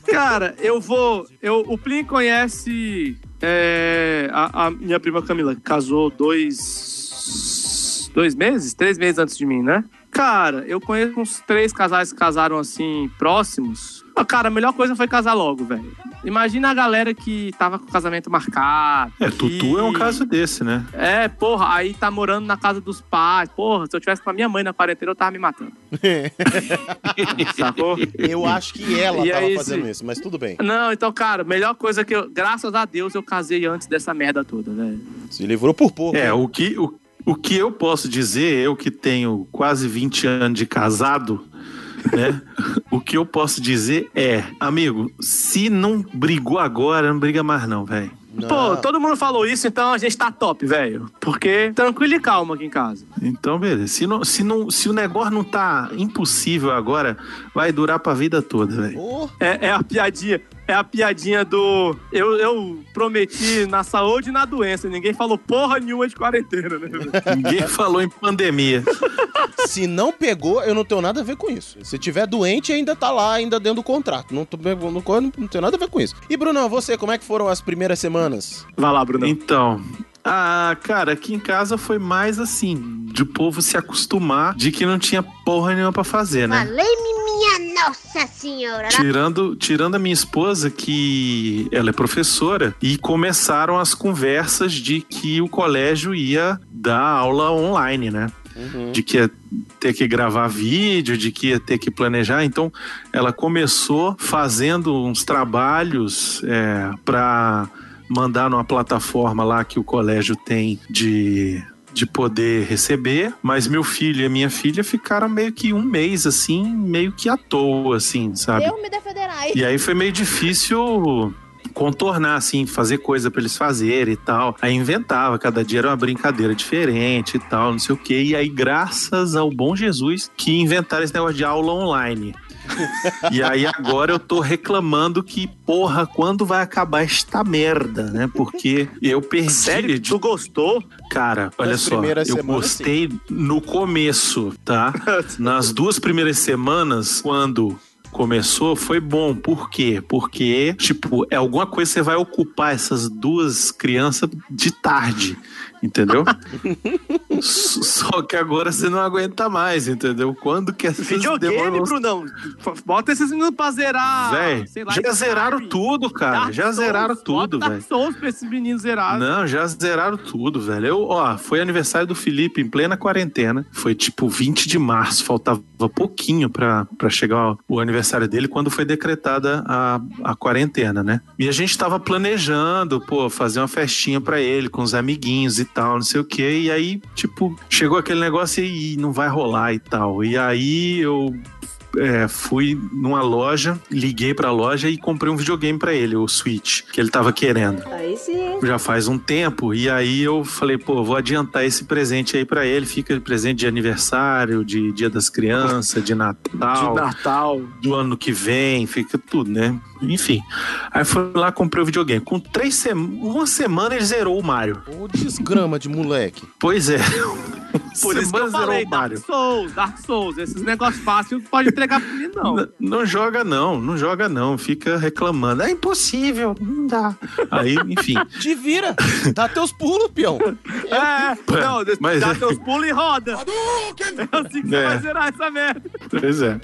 Cara, eu vou. Eu, o Plin conhece é, a, a minha prima Camila, que casou dois. dois meses? Três meses antes de mim, né? Cara, eu conheço uns três casais que casaram assim, próximos. Cara, a melhor coisa foi casar logo, velho. Imagina a galera que tava com o casamento marcado. É, Tutu é um caso desse, né? É, porra, aí tá morando na casa dos pais. Porra, se eu tivesse com a minha mãe na quarentena, eu tava me matando. Sacou? Eu acho que ela E tava aí, fazendo sim. isso, mas tudo bem. Não, então, cara, melhor coisa que eu. Graças a Deus eu casei antes dessa merda toda, velho. Se livrou por pouco. É, né? o que, o, o que eu posso dizer, eu que tenho quase 20 anos de casado, né? o que eu posso dizer é, amigo, se não brigou agora, não briga mais não, velho. Pô, todo mundo falou isso, então a gente tá top, velho. Porque tranquilo e calmo aqui em casa. Então, beleza. Se, não, se, não, se o negócio não tá impossível agora, vai durar pra vida toda, velho. É, é a piadinha. É a piadinha do. Eu, eu prometi na saúde e na doença. Ninguém falou porra nenhuma de quarentena, né? Ninguém falou em pandemia. Se não pegou, eu não tenho nada a ver com isso. Se tiver doente, ainda tá lá, ainda dentro do contrato. Não, tô, não, não, não tenho nada a ver com isso. E, Bruno, você, como é que foram as primeiras semanas? Vai lá, Bruno. Então, ah, cara, aqui em casa foi mais assim, de o povo se acostumar de que não tinha porra nenhuma pra fazer, né? Falei-me, minha Nossa Senhora. Tirando, tirando a minha esposa, que ela é professora, e começaram as conversas de que o colégio ia dar aula online, né? De que ia ter que gravar vídeo, de que ia ter que planejar. Então, ela começou fazendo uns trabalhos é, para mandar numa plataforma lá que o colégio tem de de poder receber, mas meu filho e a minha filha ficaram meio que um mês assim, meio que à toa, assim, sabe? Deus me defenderai. E aí foi meio difícil contornar, assim, fazer coisa pra eles fazerem e tal. Aí inventava, cada dia era uma brincadeira diferente e tal, não sei o quê. E aí, graças ao bom Jesus, que inventaram esse negócio de aula online. E aí agora eu tô reclamando que, porra, quando vai acabar esta merda, né? Porque eu perdi. Sério? de- Tu gostou? Cara, olha Nas só, eu semanas, gostei no começo, tá? Nas duas primeiras semanas, quando começou, foi bom. Por quê? Porque, tipo, é alguma coisa que você vai ocupar essas duas crianças de tarde, entendeu? Só que agora você não aguenta mais, entendeu? Quando que essas Videogame, demoram- Brunão. Bota esses meninos pra zerar. Véi, já zeraram tudo, cara. Dark já Souls. zeraram tudo, Dark velho. Souls pra esses meninos zerarem. Não, já zeraram tudo, velho. Eu, ó, foi aniversário do Felipe em plena quarentena. Foi tipo 20 de março, faltava pouquinho pra, pra chegar o aniversário dele quando foi decretada a, a quarentena, né? E a gente tava planejando, pô, fazer uma festinha pra ele com os amiguinhos e tal, não sei o quê. E aí, tipo, chegou aquele negócio e não vai rolar e tal. E aí eu é, fui numa loja, liguei pra loja e comprei um videogame pra ele, o Switch, que ele tava querendo Aí sim. já faz um tempo e aí eu falei, pô, vou adiantar esse presente aí pra ele, fica de presente de aniversário, de Dia das Crianças, de Natal, De Natal. do ano que vem, fica tudo, né? Enfim. Aí fui lá, comprei o videogame. Com três semanas, uma semana ele zerou o Mario. Ô, desgrama de moleque. Pois é. Por isso que eu falei, Dark. Souls, Dark Souls. Esses negócios fáceis pode entregar pra mim, não. N- Não joga não, não joga não, fica reclamando. É impossível, não dá. Aí, enfim. Te vira. Dá teus pulos, peão. É, não, Mas dá é- teus pulos e roda. É assim que você É. vai zerar essa merda. Pois é.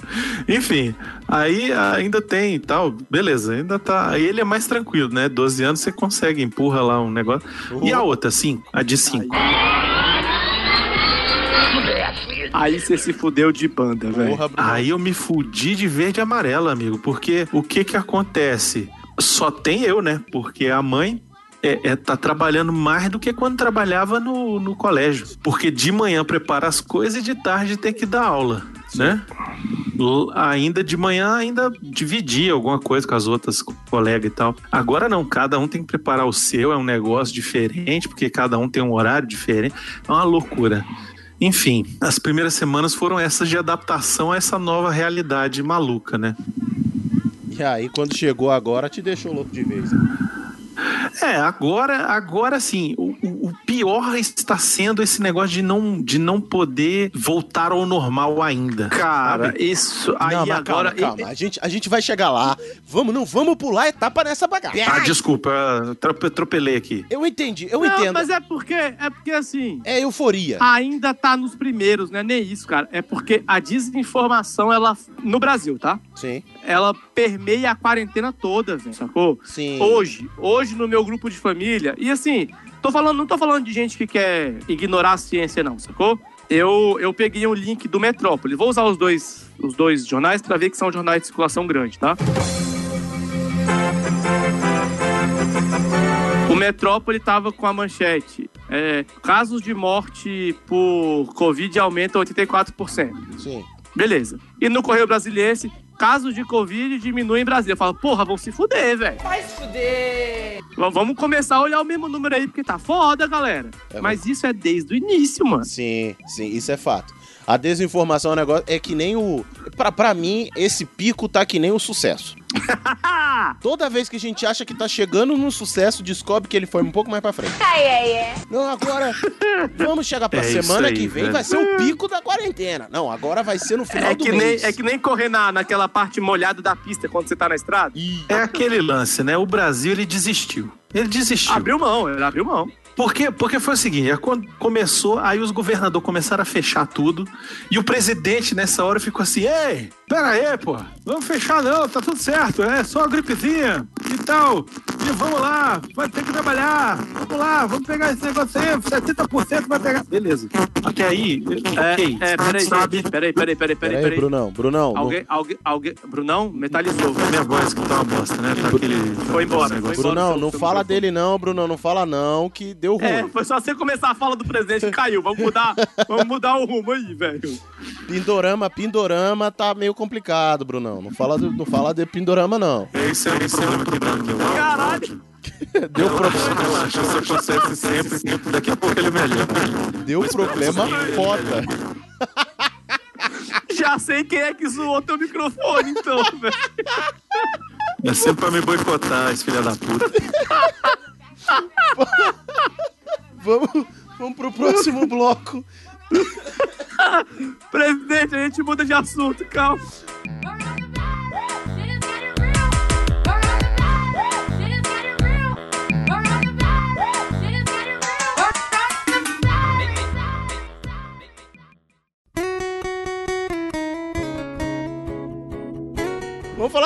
Enfim, aí ainda tem e tal. Beleza, ainda tá. Aí ele é mais tranquilo, né? 12 anos você consegue, empurra lá um negócio. E a outra, 5? A de 5. Aí você se fudeu de banda, velho. Aí eu me fudi de verde e amarelo, amigo. Porque o que que acontece? Só tem eu, né? Porque a mãe é, é- tá trabalhando mais do que quando trabalhava no, no colégio. Porque de manhã prepara as coisas e de tarde tem que dar aula, né? Ainda de manhã ainda dividia alguma coisa com as outras co- colegas e tal. Agora não, cada um tem que preparar o seu, é um negócio diferente, porque cada um tem um horário diferente. É uma loucura. Enfim, as primeiras semanas foram essas de adaptação a essa nova realidade maluca, né? E aí, quando chegou agora, te deixou louco de vez. né? É, agora, agora sim, o, o- pior está sendo esse negócio de não, de não poder voltar ao normal ainda. Cara, sabe? isso aí não, mas agora. calma, calma. A, gente, a gente vai chegar lá. Vamos, não vamos pular etapa nessa bagaça. Ah, desculpa, atropelei aqui. Eu entendi, eu não, entendo. mas é porque, é porque assim. É euforia. Ainda tá nos primeiros, não é nem isso, cara. É porque a desinformação, ela. No Brasil, tá? Sim. Ela permeia a quarentena toda, velho, sacou? Sim. Hoje, hoje no meu grupo de família. E assim, tô falando, não tô falando de gente que quer ignorar a ciência, não, sacou? Eu, eu peguei um link do Metrópole. Vou usar os dois, os dois jornais pra ver que são jornais de circulação grande, tá? O Metrópole tava com a manchete. é, casos de morte por Covid aumentam 84%. Sim. Beleza. E no Correio Brasiliense, casos de Covid diminuem em Brasília. Eu falo, porra, vão se fuder, velho. Vai se fuder! V- Vamos começar a olhar o mesmo número aí, porque tá foda, galera. É Mas isso é desde o início, mano. Sim, sim, isso é fato. A desinformação é um negócio. É que nem o. Pra, pra mim, esse pico tá que nem o sucesso. Toda vez que a gente acha que tá chegando no sucesso, descobre que ele foi um pouco mais pra frente. Ai, ai, ai. Não, agora. Vamos chegar pra É semana aí, que vem, velho. vai ser o pico da quarentena. Não, agora vai ser no final É do que, nem, mês. é que nem correr na, naquela parte molhada da pista quando você tá na estrada. É aquele lance, né? O Brasil, ele desistiu. Ele desistiu. Abriu mão, ele abriu mão. Por quê? Porque foi o seguinte, é quando começou, aí os governadores começaram a fechar tudo, e o presidente nessa hora ficou assim, ei, pera aí, pô, vamos fechar não, tá tudo certo, é só uma gripezinha e tal, e vamos lá, vai ter que trabalhar, vamos lá, vamos pegar esse negócio aí, 70% vai pegar. Beleza. Até aí, É, ok, é peraí, sabe, peraí, peraí, peraí, peraí, Peraí. Brunão, Brunão. não- Alguém, alguém, alguém. Brunão, metalizou. minha voz que tá uma bosta, né, tá aquele... Foi embora, foi embora. Brunão, não fala dele não, Brunão, não fala não, que deu ruim. É, foi só você começar a fala do presidente que caiu. Vamos mudar, vamos mudar o rumo aí, velho. Pindorama, Pindorama tá meio complicado, Brunão. Não fala, do- não fala de Pindorama, não. Esse é esse é o problema que eu Caralho! Deu, pro... Relaxa, sempre, sempre, daqui a pouco ele melhora. Deu problema foda. Já sei quem é que zoou teu microfone, então, velho. É sempre pra me boicotar, esse filho da puta. Vamos, vamos pro próximo bloco. Presidente, a gente muda de assunto, calma.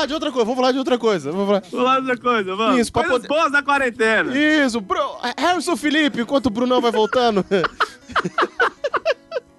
Falar de outra coisa, vamos falar de outra coisa. Vamos falar... Vamos lá outra coisa, vamos. Isso, Coisas poder- boas da quarentena. Isso, Bru... Harrison Felipe, enquanto o Brunão vai voltando.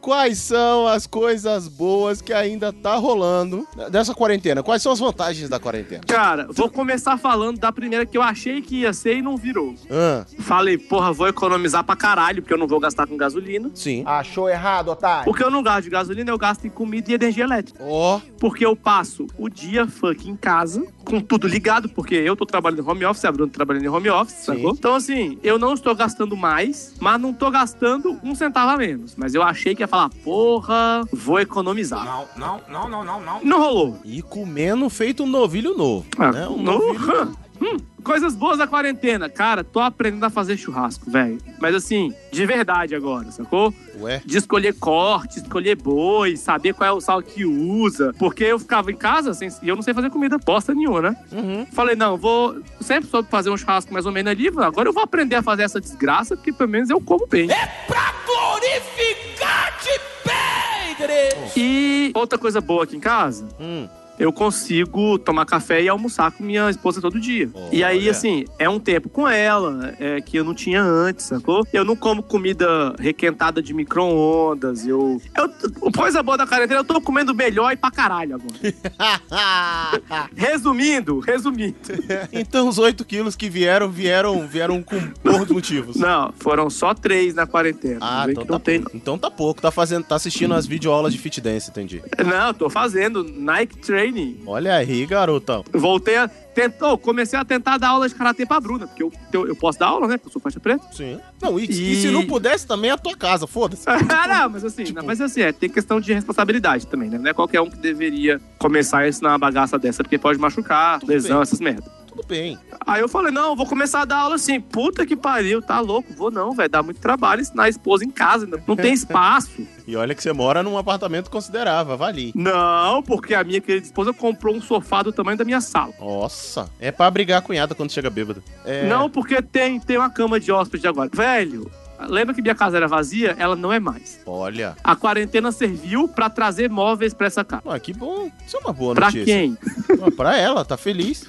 Quais são as coisas boas que ainda tá rolando dessa quarentena? Quais são as vantagens da quarentena? Cara, vou começar falando da primeira que eu achei que ia ser e não virou. Ah, Falei, porra, vou economizar pra caralho, porque eu não vou gastar com gasolina. sim. Achou errado, otário? Porque eu não gasto de gasolina, eu gasto em comida e energia elétrica. Ó, Porque eu passo o dia funk em casa, com tudo ligado, porque eu tô trabalhando em home office, a Bruna tá trabalhando em home office, Sim. sacou? Então, assim, eu não estou gastando mais, mas não tô gastando um centavo a menos. Mas eu achei que ia falar, porra, vou economizar. Não, não, não, não, não, não. Não rolou. e comendo feito um novilho novo. Ah, né? Um não- novilho... Hum, coisas boas da quarentena. Cara, tô aprendendo a fazer churrasco, velho. Mas assim, de verdade agora, sacou? Ué, De escolher corte, escolher boi, saber qual é o sal que usa. Porque eu ficava em casa sem- e eu não sei fazer comida bosta nenhuma, né? uhum. Falei, não, vou. Sempre soube fazer um churrasco mais ou menos ali. Agora eu vou aprender a fazer essa desgraça, porque pelo menos eu como bem. Pra glorificar-te, Pedro! E outra coisa boa aqui em casa. Hum. Eu consigo tomar café e almoçar com minha esposa todo dia. E aí, assim, é um tempo com ela é, que eu não tinha antes, sacou? Eu não como comida requentada de micro-ondas. Eu, eu. Coisa boa da quarentena, eu tô comendo melhor e pra caralho agora. Resumindo, resumindo. então os 8 quilos que vieram, vieram, vieram com bons motivos. Não, foram só três na quarentena. Ah, então tá, tem. então tá pouco. Tá, fazendo, tá assistindo as videoaulas de fit dance, entendi. Não, tô fazendo Nike Training. Olha aí, garotão. Voltei a. Tentou, comecei a tentar dar aula de karatê pra Bruna, porque eu, eu, eu posso dar aula, né? Porque eu sou faixa preta. Sim. Não, e, e E- se não pudesse, também é a tua casa, foda-se. Ah, não, mas assim, Tipo- não, mas assim, é, tem questão de responsabilidade também, né? Não é qualquer um que deveria começar a ensinar uma bagaça dessa, porque pode machucar, lesão, bem. essas merdas. tudo bem. Aí eu falei, não, eu vou começar a dar aula assim. Puta que pariu, tá louco? Vou não, velho. Dá muito trabalho ensinar a esposa em casa. Não tem espaço. E olha que você mora num apartamento considerável, vale. Não, porque a minha querida esposa comprou um sofá do tamanho da minha sala. Nossa, é pra brigar a cunhada quando chega bêbado. É... Não, porque tem, tem uma cama de hóspede agora. Velho, lembra que minha casa era vazia? Ela não é mais. Olha. A quarentena serviu pra trazer móveis pra essa casa. Ah, que bom. Isso é uma boa Pra notícia. quem? Ah, pra ela, tá feliz.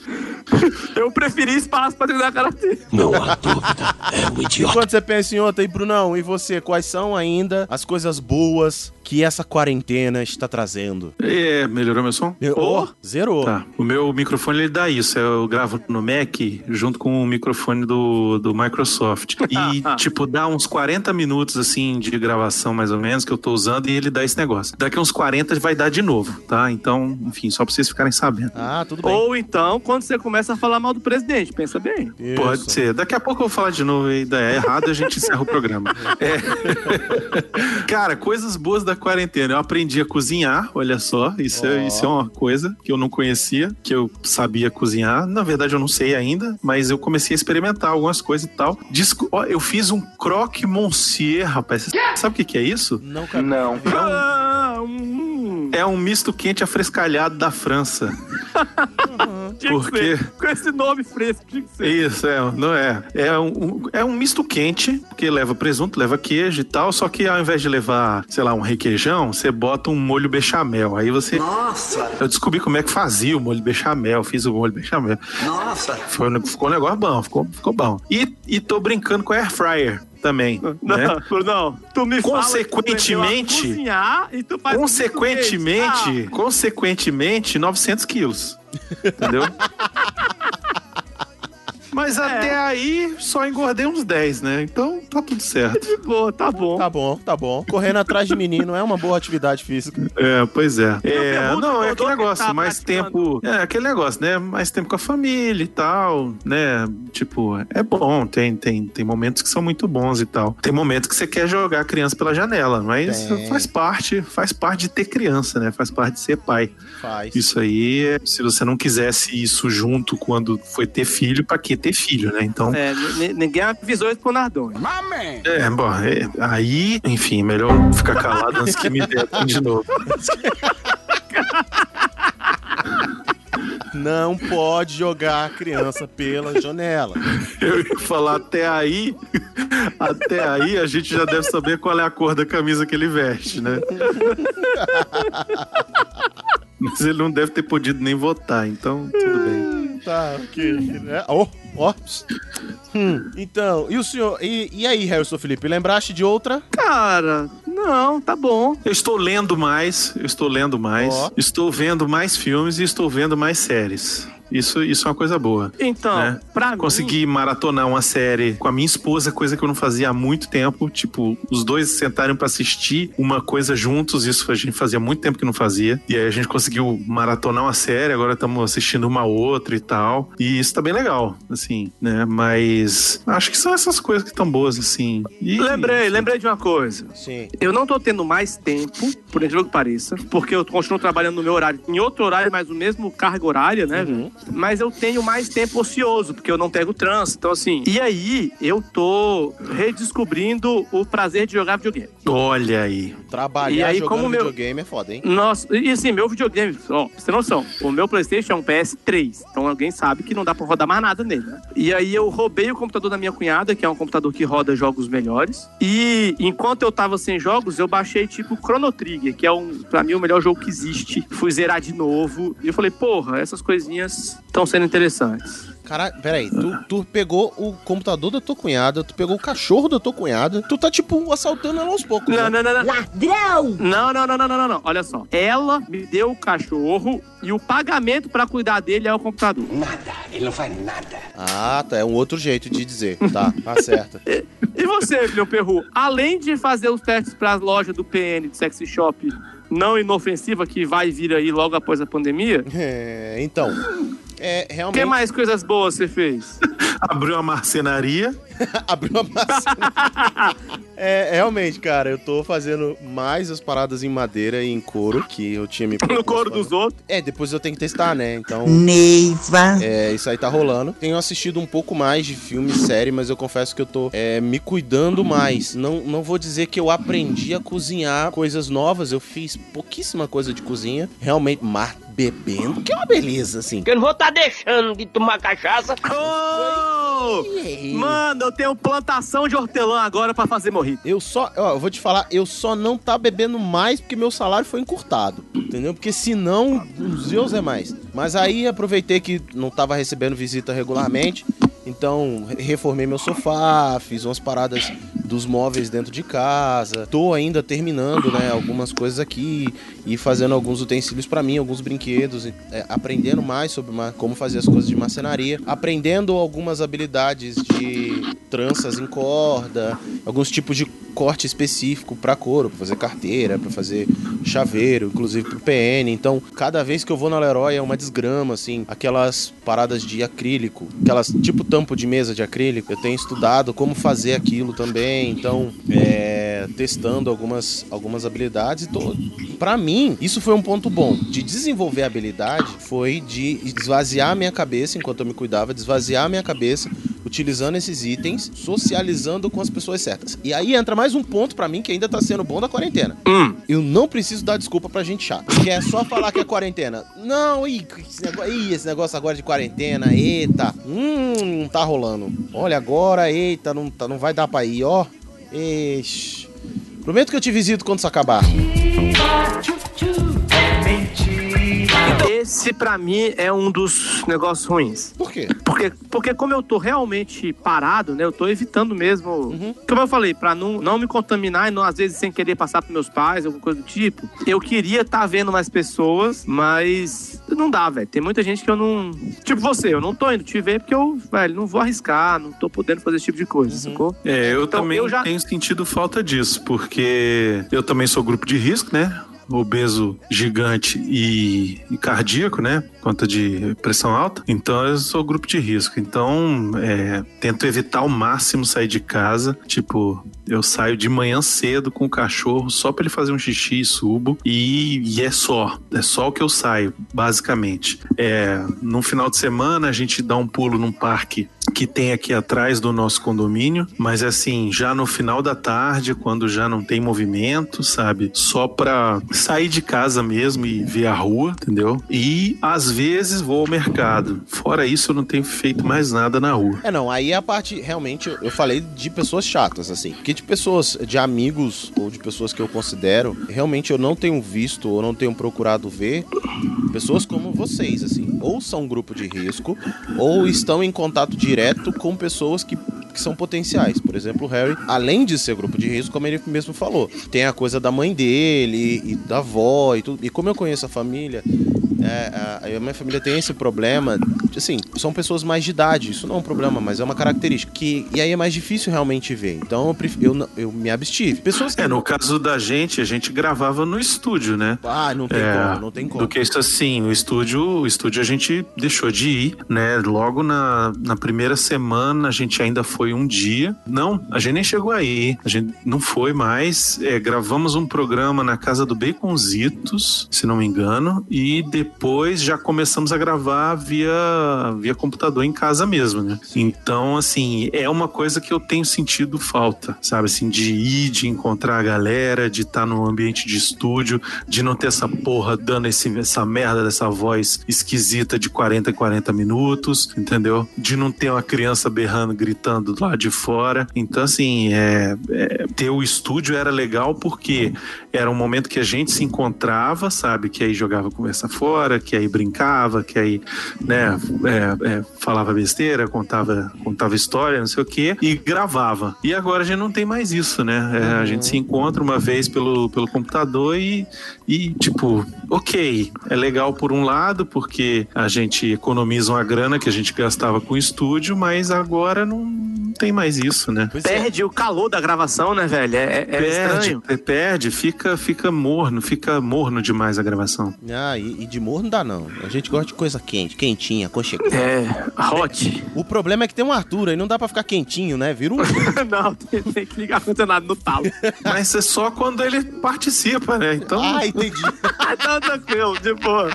Eu preferi espaço pra treinar karatê. Não há dúvida, é um idiota. Enquanto você pensa em outra aí, Brunão, e você, quais são ainda as coisas boas que essa quarentena está trazendo? É, melhorou meu som? Oh, zerou. Tá. O meu microfone ele dá isso. Eu gravo no Mac junto com o microfone do, do Microsoft. E, tipo, dá uns 40 minutos assim de gravação, mais ou menos, que eu tô usando, e ele dá esse negócio. Daqui uns 40 vai dar de novo, tá? Então, enfim, só pra vocês ficarem sabendo. Ah, tudo bem. Ou então, quando você começa a falar mal do presidente, pensa bem. Pode ser. Daqui a pouco eu vou falar de novo e daí é errado a gente encerra o programa. É. Cara, coisas boas da quarentena. Eu aprendi a cozinhar, olha só. Isso, é, isso é uma coisa que eu não conhecia, que eu sabia cozinhar. Na verdade, eu não sei ainda, mas eu comecei a experimentar algumas coisas e tal. Disco... Ó, eu fiz um croque monsieur, rapaz. Você sabe o que, que é isso? Não, cara. Não. Ah, hum. É um misto quente afrescalhado da França. Tinha Por que quê? ser. Com esse nome fresco, tinha que ser. Isso, é, não é. É um, um- é um misto quente, que leva presunto, leva queijo e tal, só que ao invés de levar, sei lá, um requeijão, você bota um molho bechamel. Aí você. Nossa, Eu descobri como é que fazia o molho bechamel, fiz o molho bechamel. nossa. Foi, ficou um negócio bom, ficou, ficou bom. E, e tô brincando com a air fryer também, Não, né? não. Tu me fala Consequentemente- aprendeu a cozinhar e tu faz Consequentemente, consequentemente, 900 quilos. Entendeu? Mas até aí só engordei uns 10, né? Então tá tudo certo. Ah, boa, tá bom. Tá bom, tá bom. Correndo atrás de menino é uma boa atividade física. É, pois é. É, não, é aquele que negócio, tá mais tempo. É, aquele negócio, né? Mais tempo com a família e tal, né? Tipo, é bom, tem, tem, tem momentos que são muito bons e tal. Tem momentos que você quer jogar a criança pela janela, mas Tem. faz parte, faz parte de ter criança, né? Faz parte de ser pai. Faz. Isso aí, é- se você não quisesse isso junto quando foi ter filho, pra que ter filho, né? Então, É, ninguém avisou isso pro Nardone. É, bom, é, aí, enfim, melhor ficar calado antes que me detem de novo. Não pode jogar a criança pela janela. Eu ia falar até aí, até aí a gente já deve saber qual é a cor da camisa que ele veste, né? Mas ele não deve ter podido nem votar, então tudo bem. Tá, ok. Né? Ó. Hum, então, e o senhor. E, e aí, Harrison Felipe, lembraste de outra? Cara, não, tá bom. Eu estou lendo mais, eu estou lendo mais, Ó. estou vendo mais filmes e estou vendo mais séries. Isso, isso é uma coisa boa. Então, né? pra mim... Consegui maratonar uma série com a minha esposa, coisa que eu não fazia há muito tempo. Tipo, os dois sentarem pra assistir uma coisa juntos, isso a gente fazia muito tempo que não fazia. E aí a gente conseguiu maratonar uma série, agora estamos assistindo uma outra e tal. E isso tá bem legal, assim, né? Mas acho que são essas coisas que estão boas, assim. E, Lembrei, lembrei de uma coisa. Sim. Eu não tô tendo mais tempo, por incrível que pareça, porque eu continuo trabalhando no meu horário, em outro horário, mas o mesmo carga horária, né? Uhum. Mas eu tenho mais tempo ocioso, porque eu não pego trânsito, então assim. E aí, eu tô redescobrindo o prazer de jogar videogame. Olha aí. Trabalhar E aí, jogando como meu- videogame é foda, hein? Nossa, e assim, meu videogame, ó, pra você ter noção, o meu PlayStation é um PS3, então alguém sabe que não dá pra rodar mais nada nele, né? E aí eu roubei o computador da minha cunhada, que é um computador que roda jogos melhores, e enquanto eu tava sem jogos, eu baixei tipo Chrono Trigger, que é um, pra mim, o melhor jogo que existe. Fui zerar de novo, e eu falei, porra, essas coisinhas estão sendo interessantes. Caralho, peraí, tu, tu pegou o computador da tua cunhada, tu pegou o cachorro da tua cunhada, tu tá, tipo, assaltando ela aos poucos. Não, né? não, não, não. Ladrão! Não, não, não, não, não, não, não. Olha só. Ela me deu o cachorro e o pagamento pra cuidar dele é o computador. Nada, ele não faz nada. Ah, tá, é um outro jeito de dizer. Tá, tá certo. E você, Filho Perru, além de fazer os testes para as lojas do PN de Sexy Shop não inofensiva que vai vir aí logo após a pandemia, É, então, é o realmente... que mais coisas boas você fez? Abriu uma marcenaria. Abriu uma máquina. é, realmente, cara, eu tô fazendo mais as paradas em madeira e em couro, que eu tinha me No couro dos outros. É, depois eu tenho que testar, né? Então. Neiva. É, isso aí tá rolando. Tenho assistido um pouco mais de filme e série, mas eu confesso que eu tô é, me cuidando mais. Não, não vou dizer que eu aprendi a cozinhar coisas novas, eu fiz pouquíssima coisa de cozinha. Realmente, mar bebendo, que é uma beleza, assim. Que eu não vou estar deixando de tomar cachaça. Ô! Mano, eu tenho plantação de hortelã agora pra fazer morrito. Eu só, ó, eu vou te falar, eu só não tá bebendo mais porque meu salário foi encurtado, entendeu? Porque senão, os Deus é mais. Mas aí aproveitei que não tava recebendo visita regularmente, então reformei meu sofá, fiz umas paradas dos móveis dentro de casa. Tô ainda terminando, né, algumas coisas aqui e fazendo alguns utensílios para mim, alguns brinquedos, é, aprendendo mais sobre uma, como fazer as coisas de marcenaria, aprendendo algumas habilidades de tranças em corda, alguns tipos de corte específico para couro, para fazer carteira, para fazer chaveiro, inclusive pro PN. Então, cada vez que eu vou na Leroy é uma desgrama, assim, aquelas paradas de acrílico, aquelas tipo tampo de mesa de acrílico. Eu tenho estudado como fazer aquilo também, então, é, testando algumas, algumas habilidades. Então, para mim, isso foi um ponto bom. De desenvolver habilidade foi de esvaziar a minha cabeça enquanto eu me cuidava, de esvaziar a minha cabeça utilizando esses itens, socializando com as pessoas certas. E aí entra mais um ponto para mim que ainda tá sendo bom da quarentena. Hum. Eu não preciso dar desculpa pra gente chata. Que é só falar que é quarentena. Não, ih, esse negócio, ih, esse negócio agora de quarentena, eita. Hum, não tá rolando. Olha agora, eita, não, tá, não vai dar pra ir, ó. Ixi. Prometo que eu te visito quando isso acabar. Esse, pra mim, é um dos negócios ruins. Por quê? Porque, porque como eu tô realmente parado, né? Eu tô evitando mesmo. Uhum. Como eu falei, pra não, não me contaminar e não, às vezes, sem querer passar pros meus pais, alguma coisa do tipo. Eu queria estar vendo mais pessoas, mas não dá, velho. Tem muita gente que eu não. Tipo você, eu não tô indo te ver porque eu, velho, não vou arriscar, não tô podendo fazer esse tipo de coisa, sacou? É, eu Então, também eu já- tenho sentido falta disso, porque eu também sou grupo de risco, né? Obeso gigante e, e cardíaco, né? Conta de pressão alta. Então eu sou grupo de risco. Então é, tento evitar ao máximo sair de casa. Tipo, eu saio de manhã cedo com o cachorro só pra ele fazer um xixi e subo. E, e é só. É só o que eu saio, basicamente. É, no final de semana a gente dá um pulo num parque que tem aqui atrás do nosso condomínio, mas assim, já no final da tarde, quando já não tem movimento, sabe? Só pra sair de casa mesmo e ver a rua, entendeu? E às vezes vou ao mercado. Fora isso, eu não tenho feito mais nada na rua. É, não, aí a parte, realmente, eu- falei de pessoas chatas, assim. Porque de pessoas, de amigos ou de pessoas que eu considero, realmente eu não tenho visto ou não tenho procurado ver pessoas como vocês, assim. Ou são um grupo de risco, ou estão em contato direto com pessoas que, que são potenciais. Por exemplo, o Harry, além de ser grupo de risco, como ele mesmo falou, tem a coisa da mãe dele e da avó e tudo. E como eu conheço a família, é, a, a minha família tem esse problema. Assim, são pessoas mais de idade. Isso não é um problema, mas é uma característica. Que, e aí é mais difícil realmente ver. Então eu, pref- eu, eu me abstive. Pessoas que. É, no caso da gente, a gente gravava no estúdio, né? Ah, não tem É, como, não tem como. Do que isso assim, o estúdio, o estúdio a gente deixou de ir, né? Logo na, na primeira semana a gente ainda foi um dia. Não, a gente nem chegou aí. A gente não foi mais. É, gravamos um programa na casa do Baconzitos, se não me engano, e depois já começamos a gravar via, via computador em casa mesmo, né? Então, assim, é uma coisa que eu tenho sentido falta, sabe? Assim, de ir, de encontrar a galera, de estar no ambiente de estúdio, de não ter essa porra dando esse, essa merda dessa voz esquisita de 40 em 40 minutos, entendeu? De não ter uma criança berrando, gritando do lado de fora. Então, assim, é, é, ter o estúdio era legal porque era um momento que a gente se encontrava, sabe? Que aí jogava conversa fora, que aí brincava, que aí, né, é, é, falava besteira, contava, contava história, não sei o quê, e gravava. E agora a gente não tem mais isso, né? É, a gente se encontra uma vez pelo, pelo computador e, e, tipo, ok, é legal por um lado, porque a gente economiza uma grana que a gente gastava com o estúdio, mas agora não, tem mais isso, né? Perde o calor da gravação, né, velho? É, é- Perde, estranho. é, perde, fica, fica morno, fica morno demais a gravação. Ah, e, e de morno não dá não. A gente gosta de coisa quente, quentinha, aconchegante. É, hot. O problema é que tem um Arthur aí, não dá pra ficar quentinho, né? Vira um... não, tem, tem que ligar o condicionado no talo. Mas é só quando ele participa, né? Então. Ah, entendi. então tranquilo, de boa.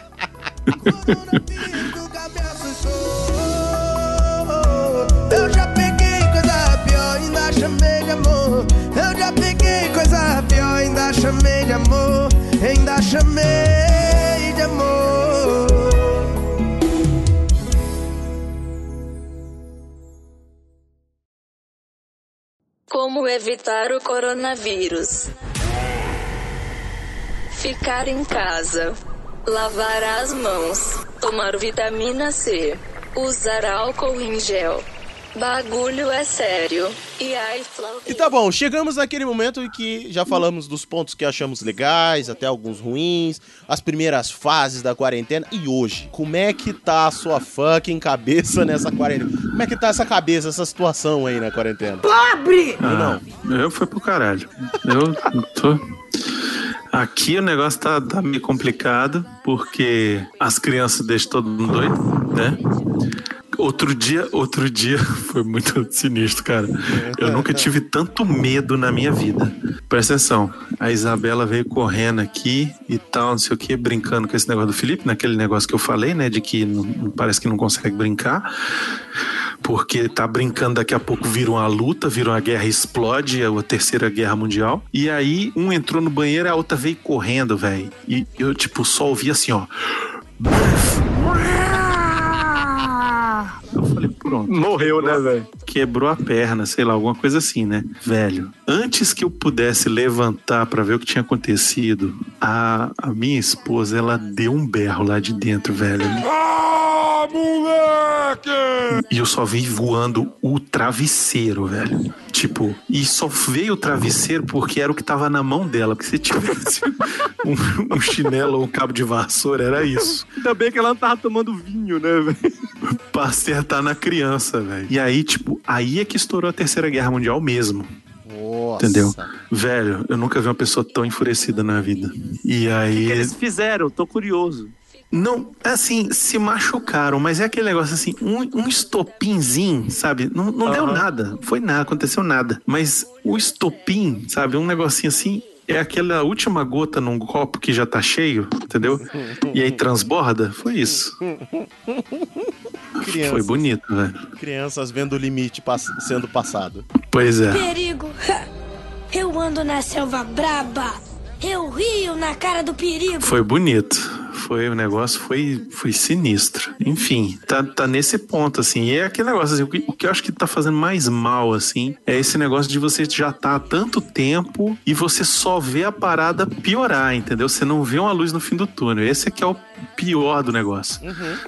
Chamei de amor. Eu já peguei coisa pior, ainda chamei de amor. Ainda chamei de amor. Como evitar o coronavírus? Ficar em casa. Lavar as mãos. Tomar vitamina C. Usar álcool em gel. Bagulho é sério. E aí, E tá bom, chegamos naquele momento em que já falamos dos pontos que achamos legais, até alguns ruins, as primeiras fases da quarentena. E hoje, como é que tá a sua fucking cabeça nessa quarentena? Como é que tá essa cabeça, essa situação aí na quarentena? Pobre! Ah, eu fui pro caralho. Eu tô. Aqui o negócio tá, tá meio complicado, porque as crianças deixam todo mundo doido, né? Outro dia, outro dia foi muito sinistro, cara. Eu nunca tive tanto medo na minha vida. Presta atenção. A Isabela veio correndo aqui e tal, não sei o que, brincando com esse negócio do Felipe, naquele negócio que eu falei, né? De que não- parece que não consegue brincar porque tá brincando, daqui a pouco vira uma luta, vira uma guerra, explode a terceira guerra mundial. E aí um entrou no banheiro e a outra veio correndo, velho. E eu, tipo, só ouvi assim, ó. Pronto. Morreu, né, velho? Quebrou a perna, sei lá, alguma coisa assim, né? Velho, antes que eu pudesse levantar pra ver o que tinha acontecido, a, a minha esposa, ela deu um berro lá de dentro, velho. Ah, moleque! E eu só vi voando o travesseiro, velho. Tipo, e só veio o travesseiro porque era o que tava na mão dela. Porque se tivesse um, um chinelo ou um cabo de vassoura, era isso. Ainda bem que ela não tava tomando vinho, né, velho? Pra acertar na criança, velho. E aí, tipo, aí é que estourou a Terceira Guerra Mundial mesmo. Nossa. Entendeu? Velho, eu nunca vi uma pessoa tão enfurecida na vida. E aí. O que eles fizeram? Tô curioso. Não, assim, se machucaram, mas é aquele negócio assim, um, um estopinzinho, sabe? Não, não deu Aham. nada, foi nada, aconteceu nada. Mas o estopim, sabe? Um negocinho assim, é aquela última gota num copo que já tá cheio, entendeu? E aí transborda, foi isso. Crianças. Foi bonito, velho. Crianças vendo o limite pass- sendo passado. Pois é. Perigo. Eu ando na selva braba. Eu rio na cara do perigo. Foi bonito. Foi o negócio foi foi sinistro. Enfim, tá, tá nesse ponto assim. E é aquele negócio assim, o que, o que eu acho que tá fazendo mais mal assim, é esse negócio de você já tá há tanto tempo e você só vê a parada piorar, entendeu? Você não vê uma luz no fim do túnel. Esse é que é o pior do negócio.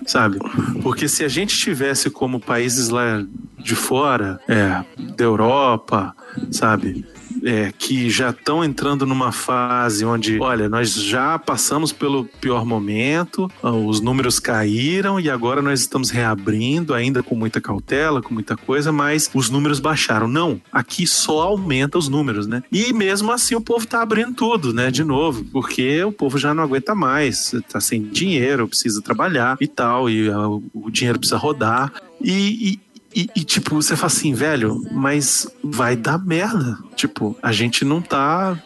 Sabe? Porque se a gente tivesse como países lá de fora, é, da Europa, sabe? É, que já estão entrando numa fase onde, olha, nós já passamos pelo pior momento, ah, os números caíram e agora nós estamos reabrindo, ainda com muita cautela, com muita coisa, mas os números baixaram. Não, aqui só aumenta os números, né? E mesmo assim o povo tá abrindo tudo, né? De novo, porque o povo já não aguenta mais, tá sem dinheiro, precisa trabalhar e tal, e ah, o dinheiro precisa rodar. E, e- e, e, tipo, você fala assim, velho, mas vai dar merda. Tipo, a gente não tá.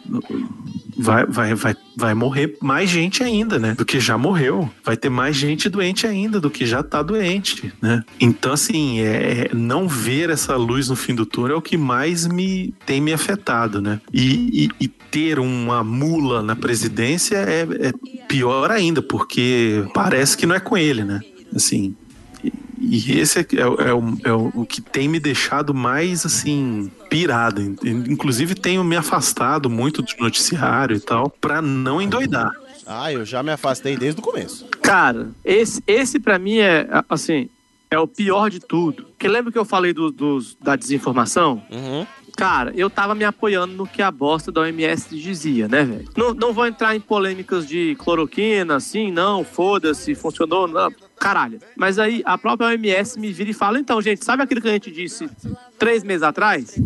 Vai, vai, vai, vai morrer mais gente ainda, né? Do que já morreu. Vai ter mais gente doente ainda do que já tá doente, né? Então, assim, é, é- não ver essa luz no fim do túnel é o que mais me tem me afetado, né? E, e- e ter uma mula na presidência é, é pior ainda, porque parece que não é com ele, né? Assim, e esse é, é o- é o, é o- o que tem me deixado mais, assim, pirado. Inclusive, tenho me afastado muito do noticiário e tal, pra não endoidar. Ah, eu já me afastei desde o começo. Cara, esse, esse para mim é, assim, é o pior de tudo. Porque lembra que eu falei do- dos, da desinformação? Cara, eu tava me apoiando no que a bosta da OMS dizia, né, velho? Não, não vou entrar em polêmicas de cloroquina, assim, não, foda-se, funcionou, não, caralho. Mas aí a própria OMS me vira e fala, então, gente, sabe aquilo que a gente disse três meses atrás?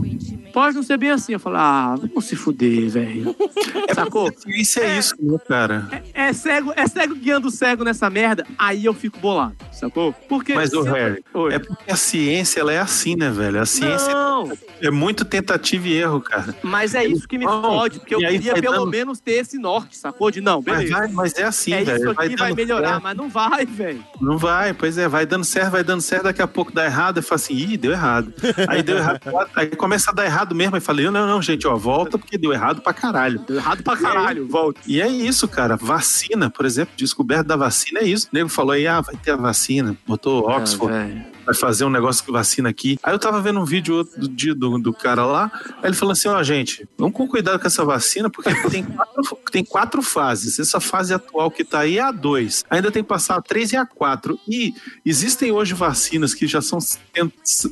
Pode não ser bem assim. Eu falo, ah, vamos se fuder, velho. Sacou? Isso é, isso, né, cara? É cego, é cego guiando cego nessa merda, aí eu fico bolado, sacou? Porque. Mas, ô, eu- Harry, é porque a ciência, ela é assim, né, velho? A ciência Não. é muito tentativa e erro, cara. Mas é isso que me Não, fode, porque eu queria vai pelo dando- menos ter esse norte, sacou? De não, Mas, beleza. vai- mas é assim, é velho. isso aqui vai, dando melhorar, certo. mas não vai, velho. Não vai, pois é, vai dando certo, vai dando certo, daqui a pouco dá errado, eu falo assim, ih, deu errado. Aí deu errado, aí começa a dar errado mesmo, aí falei, não, não, gente, ó, volta porque deu errado pra caralho. Deu errado pra caralho, volta. E é isso, cara, vacina, por exemplo, descoberta da vacina é isso. O nego falou aí, ah, vai ter a vacina, botou Oxford, vai fazer um negócio com vacina aqui. Aí eu tava vendo um vídeo outro dia do, do cara lá, aí ele falou assim, ó, gente, vamos com cuidado com essa vacina, porque tem quatro, tem quatro fases. Essa fase atual que tá aí é a 2. Ainda tem que passar a 3 e a 4. E existem hoje vacinas que já são,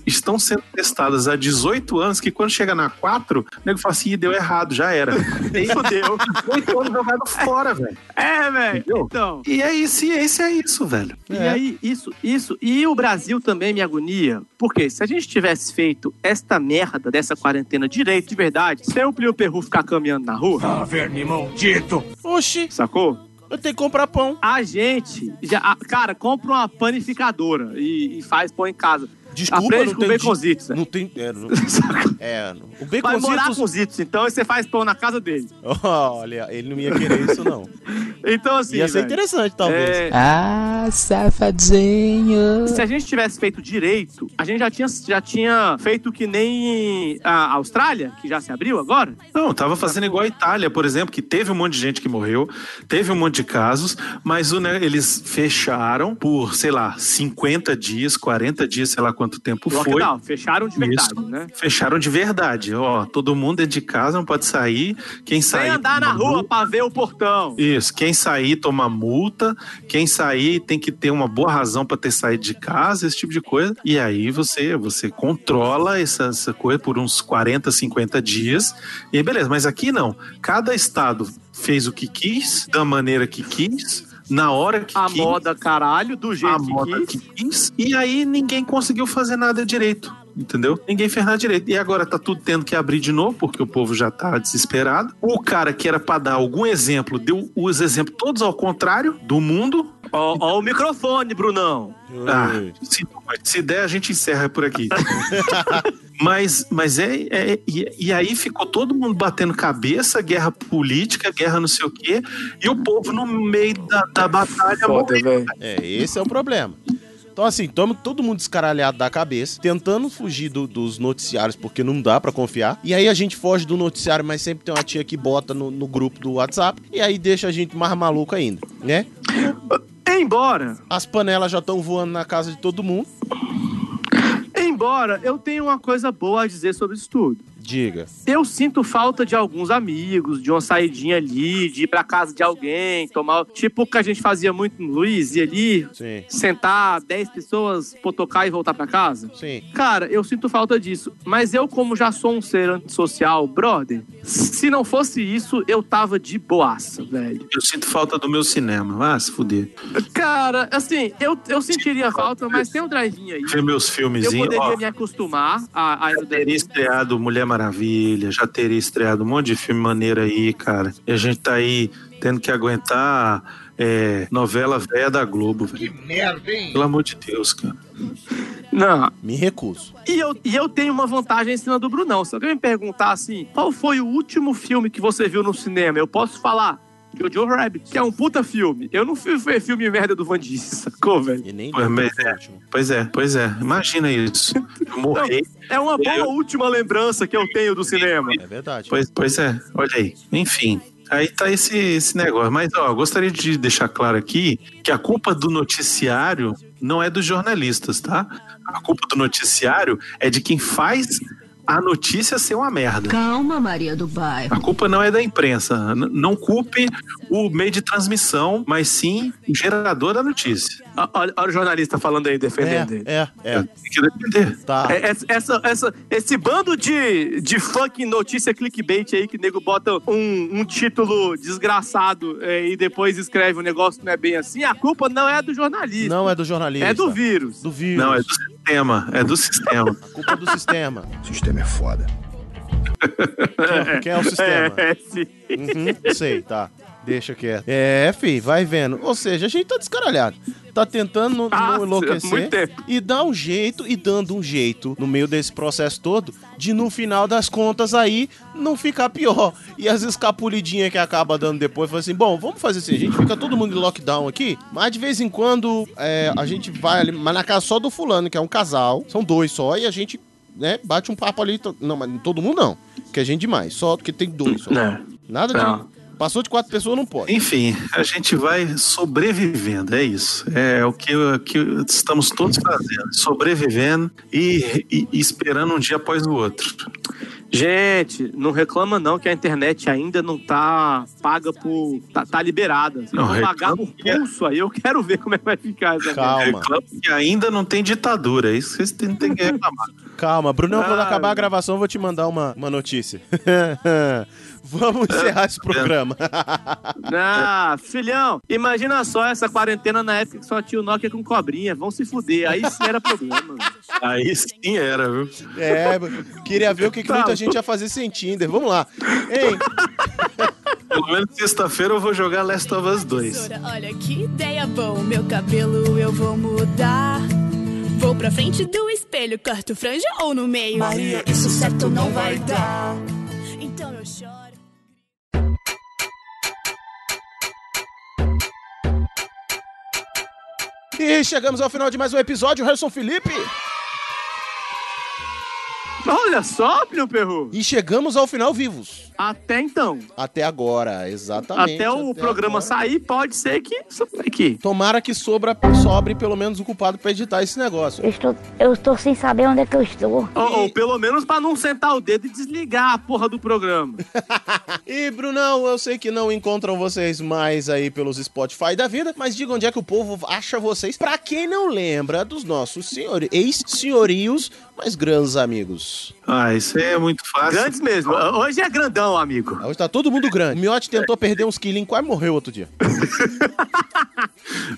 estão sendo testadas há 18 anos, que quando chega na 4, o nego fala assim, "Ih, deu errado, já era. E Fudeu. 18 anos jogado fora, velho. É, velho. Então. E aí, ciência é isso, velho. E aí, isso, isso. E o Brasil também me agonia. Porque se a gente tivesse feito esta merda dessa quarentena direito, de verdade, sem o Plio Perru ficar caminhando na rua. Ah, verme maldito. Oxi. Sacou? Eu tenho que comprar pão. A gente, já, a- cara, compra uma panificadora e, e faz pão em casa. Desculpa, Aprende não com tem baconzitos, né? Não tem. É, não, é, não. o Vai morar baconzitos. com os Zitos, então e você faz pão na casa dele. Olha, ele não ia querer isso, não. Então, assim. Ia ser velho, interessante, talvez. é, Ah, safadinho. Se a gente tivesse feito direito, a gente já tinha, já tinha feito que nem a Austrália, que já se abriu agora. Não, tava fazendo igual a Itália, por exemplo, que teve um monte de gente que morreu, teve um monte de casos, mas o, né, eles fecharam por, sei lá, 50 dias, 40 dias, sei lá quanto tempo foi. Lockdown, fecharam de verdade, Isso. né? Fecharam de verdade. Ó, todo mundo dentro de casa não pode sair. Quem Sem sair. andar na rua pra ver o portão. Isso, quem sair toma multa, quem sair tem que ter uma boa razão para ter saído de casa, esse tipo de coisa. E aí você você controla essa, essa coisa por uns 40, 50 dias. E aí beleza, mas aqui não. Cada estado fez o que quis, da maneira que quis, na hora que A quis. moda caralho, do jeito a que moda quis. que quis. E aí ninguém conseguiu fazer nada direito. Entendeu? Ninguém fez nada direito. E agora tá tudo tendo que abrir de novo, porque o povo já tá desesperado. O cara que era pra dar algum exemplo, deu os exemplos todos ao contrário do mundo. Ó, ó o microfone, Brunão. Ah, se, se der, a gente encerra por aqui. mas mas é. é- e, e aí ficou todo mundo batendo cabeça, guerra política, guerra não sei o quê, e o povo no meio da, da batalha morrendo. É, esse é o problema. Então, assim, estamos todo mundo descaralhado da cabeça, tentando fugir do- dos noticiários, porque não dá pra confiar. E aí a gente foge do noticiário, mas sempre tem uma tia que bota no, no grupo do WhatsApp, e aí deixa a gente mais maluco ainda, né? Embora. As panelas já estão voando na casa de todo mundo. Embora eu tenha uma coisa boa a dizer sobre isso tudo. Diga. Eu sinto falta de alguns amigos, de uma saidinha ali, de ir pra casa de alguém, tomar. Tipo o que a gente fazia muito no Luiz, ir ali, Sim. sentar 10 pessoas, potocar e voltar pra casa. Sim. Cara, eu sinto falta disso. Mas eu, como já sou um ser antissocial, brother, se não fosse isso, eu tava de boaça, velho. Eu sinto falta do meu cinema. Ah, se fuder. Cara, assim, eu, eu sentiria falta, mas tem um drive aí. Ver meus Eu filmezinhos. poderia Ó, me acostumar a, a no teria estreado Mulher Maravilha, já teria estreado um monte de filme maneiro aí, cara. E a gente tá aí tendo que aguentar é, novela velha da Globo, velho. Merda, hein? Pelo amor de Deus, cara. Não. Me recuso. E eu, e eu tenho uma vantagem em cima do Brunão. Se alguém me perguntar assim, qual foi o último filme que você viu no cinema? Eu posso falar. Jojo Rabbit, que é um puta filme. Eu não fui ver filme merda do Van Diesel, sacou, velho? E nem Pois é, pois é, pois é. Imagina isso. Eu morri. É uma boa Eu- última lembrança que eu tenho do cinema. É verdade. Pois, pois é, olha aí. Enfim. Aí tá esse, esse negócio. Mas, ó, gostaria de deixar claro aqui que a culpa do noticiário não é dos jornalistas, tá? A culpa do noticiário é de quem faz a notícia ser uma merda. Calma, Maria do Bairro. A culpa não é da imprensa. Não culpe o meio de transmissão, mas sim o gerador da notícia. Olha, olha o jornalista falando aí, defendendo ele. É, é. Tem que defender. Tá. É, essa- essa, esse bando de, de fucking notícia clickbait aí que nego bota um, um título desgraçado é, e depois escreve um negócio que não é bem assim, a culpa não é do jornalista. Não é do jornalista. É do vírus. Do vírus. Não, é do sistema. É do sistema. Culpa do sistema. O sistema é foda. Quem, quem é o sistema? É, sim. Uhum, sei, tá. Deixa quieto. É, fi, vai vendo. Ou seja, a gente tá descaralhado. Tá tentando não, Ah, não enlouquecer muito tempo. e dá um jeito e dando um jeito no meio desse processo todo de no final das contas aí não ficar pior. E as escapulidinhas que acaba dando depois, fala assim, bom, vamos fazer assim, a gente fica todo mundo em lockdown aqui, mas de vez em quando é, a gente vai ali, mas na casa só do fulano, que é um casal, são dois só, e a gente, né, bate um papo ali, não, mas todo mundo não, que é gente demais, só porque tem dois só. Não. Nada de... Não. Passou de quatro pessoas, não pode. Enfim, a gente vai sobrevivendo, é isso. É o que, o que estamos todos fazendo, sobrevivendo e, e- e esperando um dia após o outro. Gente, não reclama não que a internet ainda não tá paga por. tá, tá liberada. Vocês Não, vão pagar reclama por é- pulso aí, eu quero ver como é que vai ficar essa Calma. Reclamo que ainda não tem ditadura, é isso que vocês têm, têm que reclamar. Calma, Brunão, quando acabar a gravação, eu vou te mandar uma, uma notícia. Vamos encerrar esse programa. Ah, filhão, imagina só essa quarentena na época que só tinha o Nokia com cobrinha. Vão se fuder. Aí sim era problema. Aí sim era, viu? É, queria ver o que, que Tá muita gente ia fazer sem Tinder. Vamos lá. Ei, Pelo menos sexta-feira eu vou jogar Last of Us 2. Olha que ideia boa, meu cabelo eu vou mudar. Pra frente do espelho, corto franja ou no meio? Maria, isso certo não vai dar. Então eu choro. e chegamos ao final de mais um episódio, Harrison Felipe. Olha só, Plio Perru. E chegamos ao final vivos. Até então. Até agora, exatamente. Até o programa agora. sair, pode ser que. que. Tomara que sobra, sobre pelo menos o culpado pra editar esse negócio. Eu estou, eu estou sem saber onde é que eu estou. Ou, ou pelo menos pra não sentar o dedo e desligar a porra do programa. E, Brunão, eu sei que não encontram vocês mais aí pelos Spotify da vida, mas diga onde é que o povo acha vocês. Pra quem não lembra dos nossos senhor... ex-senhorios, mas grandes amigos. Ah, isso aí é muito fácil. Grandes mesmo. Hoje é grandão, amigo. Hoje tá todo mundo grande. O Miotti tentou perder uns quilinhos, quase morreu outro dia.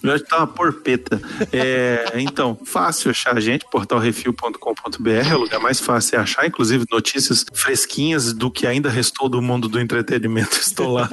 Já tá uma porpeta. É, então, fácil achar a gente, portalrefil.com.br, é o lugar mais fácil é achar, inclusive notícias fresquinhas do que ainda restou do mundo do entretenimento. Estou lá.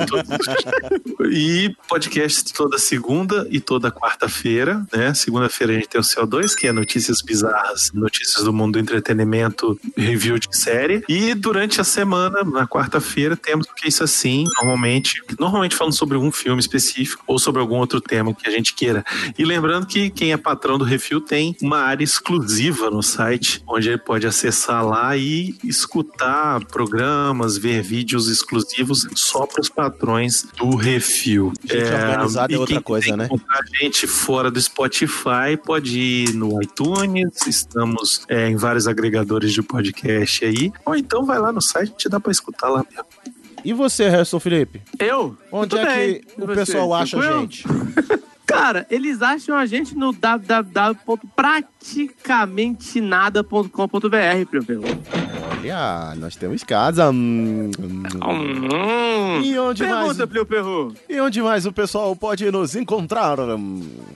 E podcast toda segunda e toda quarta-feira, né? Segunda-feira a gente tem o CO2, que é notícias bizarras, notícias do mundo do entretenimento, review de série. E durante a semana, na quarta-feira, temos o que é isso assim, normalmente, normalmente falando sobre algum filme específico ou sobre algum outro tema que a gente queira. E lembrando que quem é patrão do Refil tem uma área exclusiva no site, onde ele pode acessar lá e escutar programas, ver vídeos exclusivos só para os patrões do Refil. Gente organizada é e outra coisa, né? a gente fora do Spotify pode ir no iTunes, estamos é, em vários agregadores de podcast aí, ou então vai lá no site, dá para escutar lá mesmo. E você, Harrison Felipe? Eu? Onde Tudo é bem. que o pessoal acha a gente? Cara, eles acham a gente no www.praticamentenada.com.br, Plio Perru. Olha, nós temos casa. Hum, hum. E onde mais? Pergunta, Plio Perru. E onde mais o pessoal pode nos encontrar?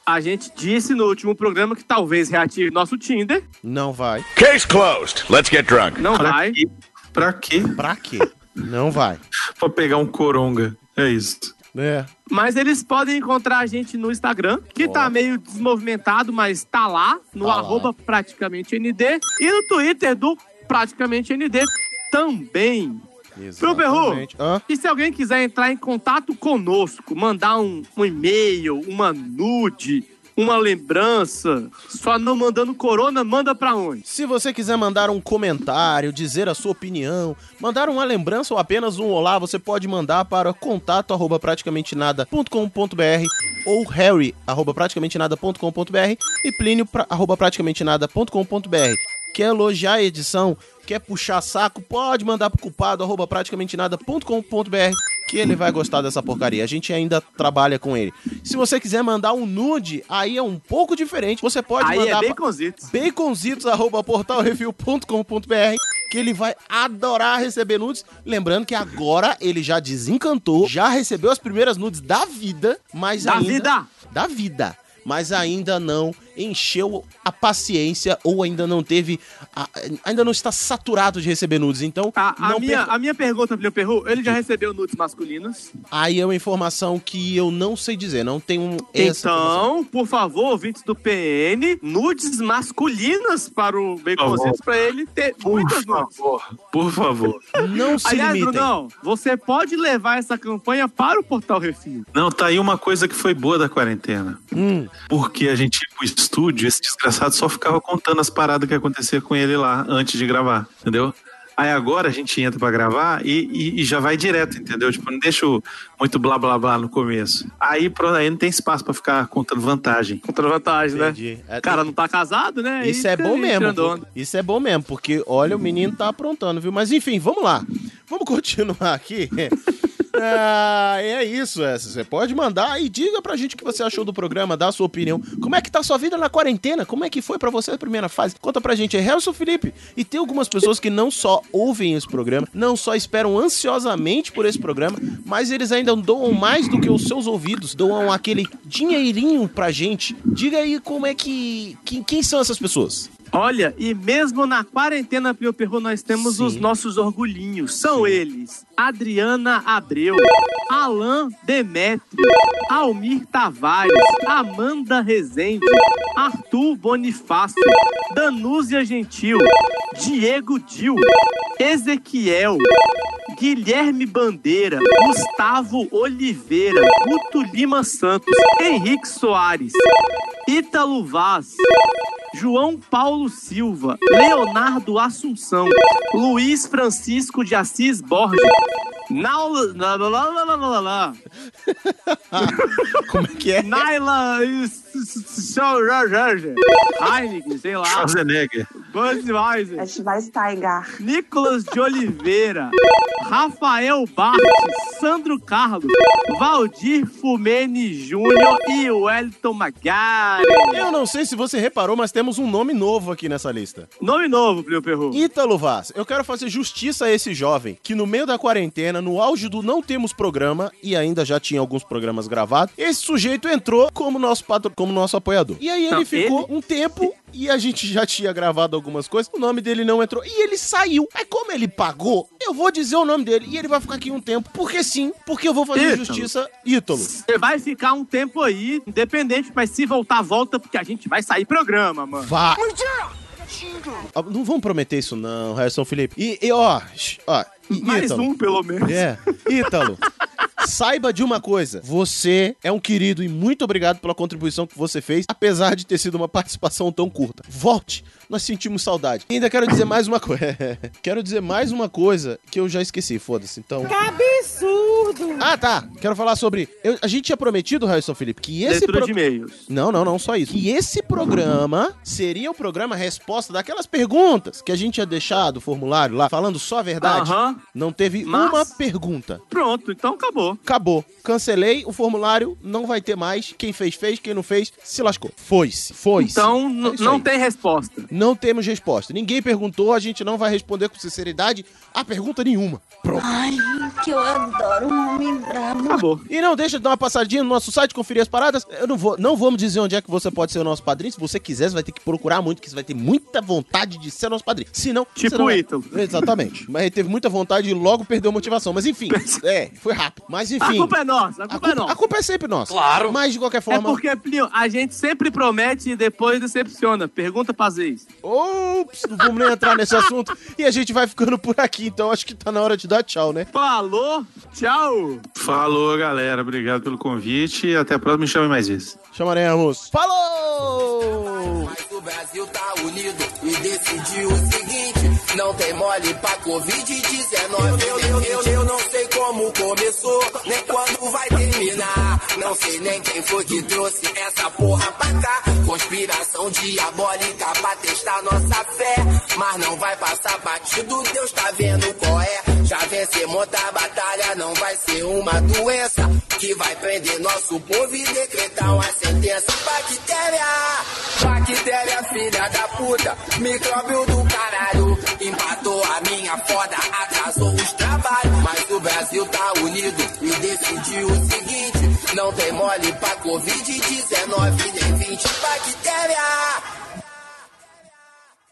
A gente disse no último programa que talvez reative nosso Tinder. Não vai. Case closed. Let's get drunk. Não Pra vai. quê? Pra quê? Pra quê? Não vai. Pra pegar um coronga. É isso. É. Mas eles podem encontrar a gente no Instagram, que Ó. tá meio desmovimentado, mas tá lá, no Tá lá. arroba praticamente ND. E no Twitter do praticamente ND também. Perru, Exatamente. Hã? e se alguém quiser entrar em contato conosco, mandar um, um e-mail, uma nude, uma lembrança, só não mandando corona, manda pra onde? Se você quiser mandar um comentário, dizer a sua opinião, mandar uma lembrança ou apenas um olá, você pode mandar para contato arroba praticamente nada.com.br ou harry arroba praticamente nada.com.br e plínio arroba praticamente nada.com.br. Quer elogiar a edição? Quer puxar saco? Pode mandar pro culpado arroba praticamente nada.com.br que ele vai gostar dessa porcaria. A gente ainda trabalha com ele. Se você quiser mandar um nude, aí é um pouco diferente. Você pode Aí é mandar baconzitos. baconzitos@portalrefil.com.br que ele vai adorar receber nudes. Lembrando que agora ele já desencantou, já recebeu as primeiras nudes da vida, mas Da ainda vida! da vida, mas ainda não encheu a paciência ou ainda não teve, a- ainda não está saturado de receber nudes. Então, A, a não minha, perca- a minha pergunta, Plio Perru, ele já recebeu nudes masculinos? aí é uma informação que eu não sei dizer, não tenho essa informação. Então, por favor, ouvintes do PN, nudes masculinas para o Baconzitos, para ele ter muitas nudes. Por favor. Não se Aliás, limitem. Brunão, você pode levar essa campanha para o Portal Refil. Não, tá aí uma coisa que foi boa da quarentena. Hum. Porque a gente estúdio, esse desgraçado só ficava contando as paradas que acontecia com ele lá antes de gravar, entendeu? Aí agora a gente entra pra gravar e, e- e já vai direto, entendeu? Tipo, não deixa muito blá blá blá no começo. Aí, pronto, aí não tem espaço pra ficar contando vantagem. Contra vantagem, Entendi. né? É, O cara não tá casado, né? Isso Aí é bom mesmo. Isso é bom mesmo, porque olha, o menino tá aprontando, viu? Mas enfim, vamos lá. Vamos continuar aqui. Ah, é isso, essa. Você pode mandar e diga pra gente o que você achou do programa, dá a sua opinião. Como é que tá a sua vida na quarentena? Como é que foi pra você a primeira fase? Conta pra gente. É Helson Felipe. E tem algumas pessoas que não só ouvem esse programa, não só esperam ansiosamente por esse programa, mas eles ainda doam mais do que os seus ouvidos, doam aquele dinheirinho pra gente. Diga aí como é que. que- quem são essas pessoas? Olha, e mesmo na quarentena, Plio Perru, nós temos Sim. os nossos orgulhinhos. São eles: Adriana Abreu, Alain Demétrio, Almir Tavares, Amanda Rezende, Arthur Bonifácio, Danúzia Gentil, Diego Dil, Ezequiel, Guilherme Bandeira, Gustavo Oliveira, Guto Lima Santos, Henrique Soares, Ítalo Vaz, João Paulo Silva, Leonardo Assunção, Luiz Francisco de Assis Borges, Naula, lá, lá, lá, lá, lá, lá. Como é que é? Naila Jorge, Heineken, sei lá, Schwarzenegger. Budweiser, Schweinsteiger. Nicolas de Oliveira, Rafael Bartes, Sandro Carlos, Valdir Fumene Júnior e Wellington Magari. Eu não sei se você reparou, mas temos um nome novo aqui nessa lista. Nome novo, Plio Perru. Ítalo Vaz. Eu quero fazer justiça a esse jovem que no meio da quarentena, no auge do não temos programa e ainda já tinha alguns programas gravados, esse sujeito entrou como nosso patro... como nosso apoiador. E aí ele Não, ficou ele- um tempo e a gente já tinha gravado algumas coisas, o nome dele não entrou e ele saiu. Aí como ele pagou, eu vou dizer o nome dele e ele vai ficar aqui um tempo, porque sim, porque eu vou fazer Ítalo. justiça Ítalo. Você vai ficar um tempo aí, independente, mas se voltar, volta, porque a gente vai sair programa, mano. Vá. Ah, Não vamos prometer isso não, Harrison Felipe. E, e, ó, ó, Mais Ítalo. um, pelo menos. É, Ítalo. Saiba de uma coisa, você é um querido e muito obrigado pela contribuição que você fez, apesar de ter sido uma participação tão curta. Volte, nós sentimos saudade. E ainda quero dizer mais uma coisa. quero dizer mais uma coisa que eu já esqueci, foda-se. Então. Que absurdo! Ah, tá. Quero falar sobre. eu- a gente tinha prometido, Harrison Felipe, que esse Leitura pro- de e-mails. não, não, não, só isso. Que esse programa seria o programa resposta daquelas perguntas que a gente tinha deixado o formulário lá, falando só a verdade. Aham. Não teve Mas- uma pergunta. Pronto, então acabou. Acabou. Cancelei o formulário, não vai ter mais. Quem fez, fez. Quem não fez, se lascou. Foi-se. Foi-se. Então, É não aí. tem resposta. Não temos resposta. Ninguém perguntou, a gente não vai responder com sinceridade a pergunta nenhuma. Pronto. Ai, que eu adoro um homem brabo. Acabou. E não deixa de dar uma passadinha no nosso site, conferir as paradas. Eu não vou, não vamos dizer onde é que você pode ser o nosso padrinho. Se você quiser, você vai ter que procurar muito, que você vai ter muita vontade de ser nosso padrinho. Se não, Tipo o é. Ítalo. Exatamente. Mas ele teve muita vontade e logo perdeu a motivação. Mas enfim, é, foi rápido. Mas A enfim. culpa é nossa, a a culpa é culpa, nossa. a culpa é sempre nossa. Claro. Mas de qualquer É forma. porque, Plio, a gente sempre promete e depois decepciona. Pergunta pra Zeis. Ops, não vamos nem entrar nesse assunto. E a gente vai ficando por aqui, então acho que tá na hora de dar tchau, né? Falou, tchau. Falou, galera. Obrigado pelo convite e até a próxima. Me chame mais vezes. Chamaremos. Falou! Mas o Brasil tá unido e decidiu o seguinte: não tem mole pra Covid-19. Eu, eu, eu, eu não sei como começou, nem quando vai terminar. Não sei nem quem foi que trouxe essa porra pra cá. Conspiração diabólica pra testar nossa fé. Mas não vai passar batido, Deus tá vendo qual é. Já vencemos a batalha, não vai ser uma doença que vai prender nosso povo e decretar uma sentença. Bactéria, bactéria, filha da puta, micróbio do caralho. Empatou a minha foda, atrasou os trabalhos. Mas o Brasil tá unido e decidiu o seguinte: não tem mole pra Covid-19 nem 20 bactéria.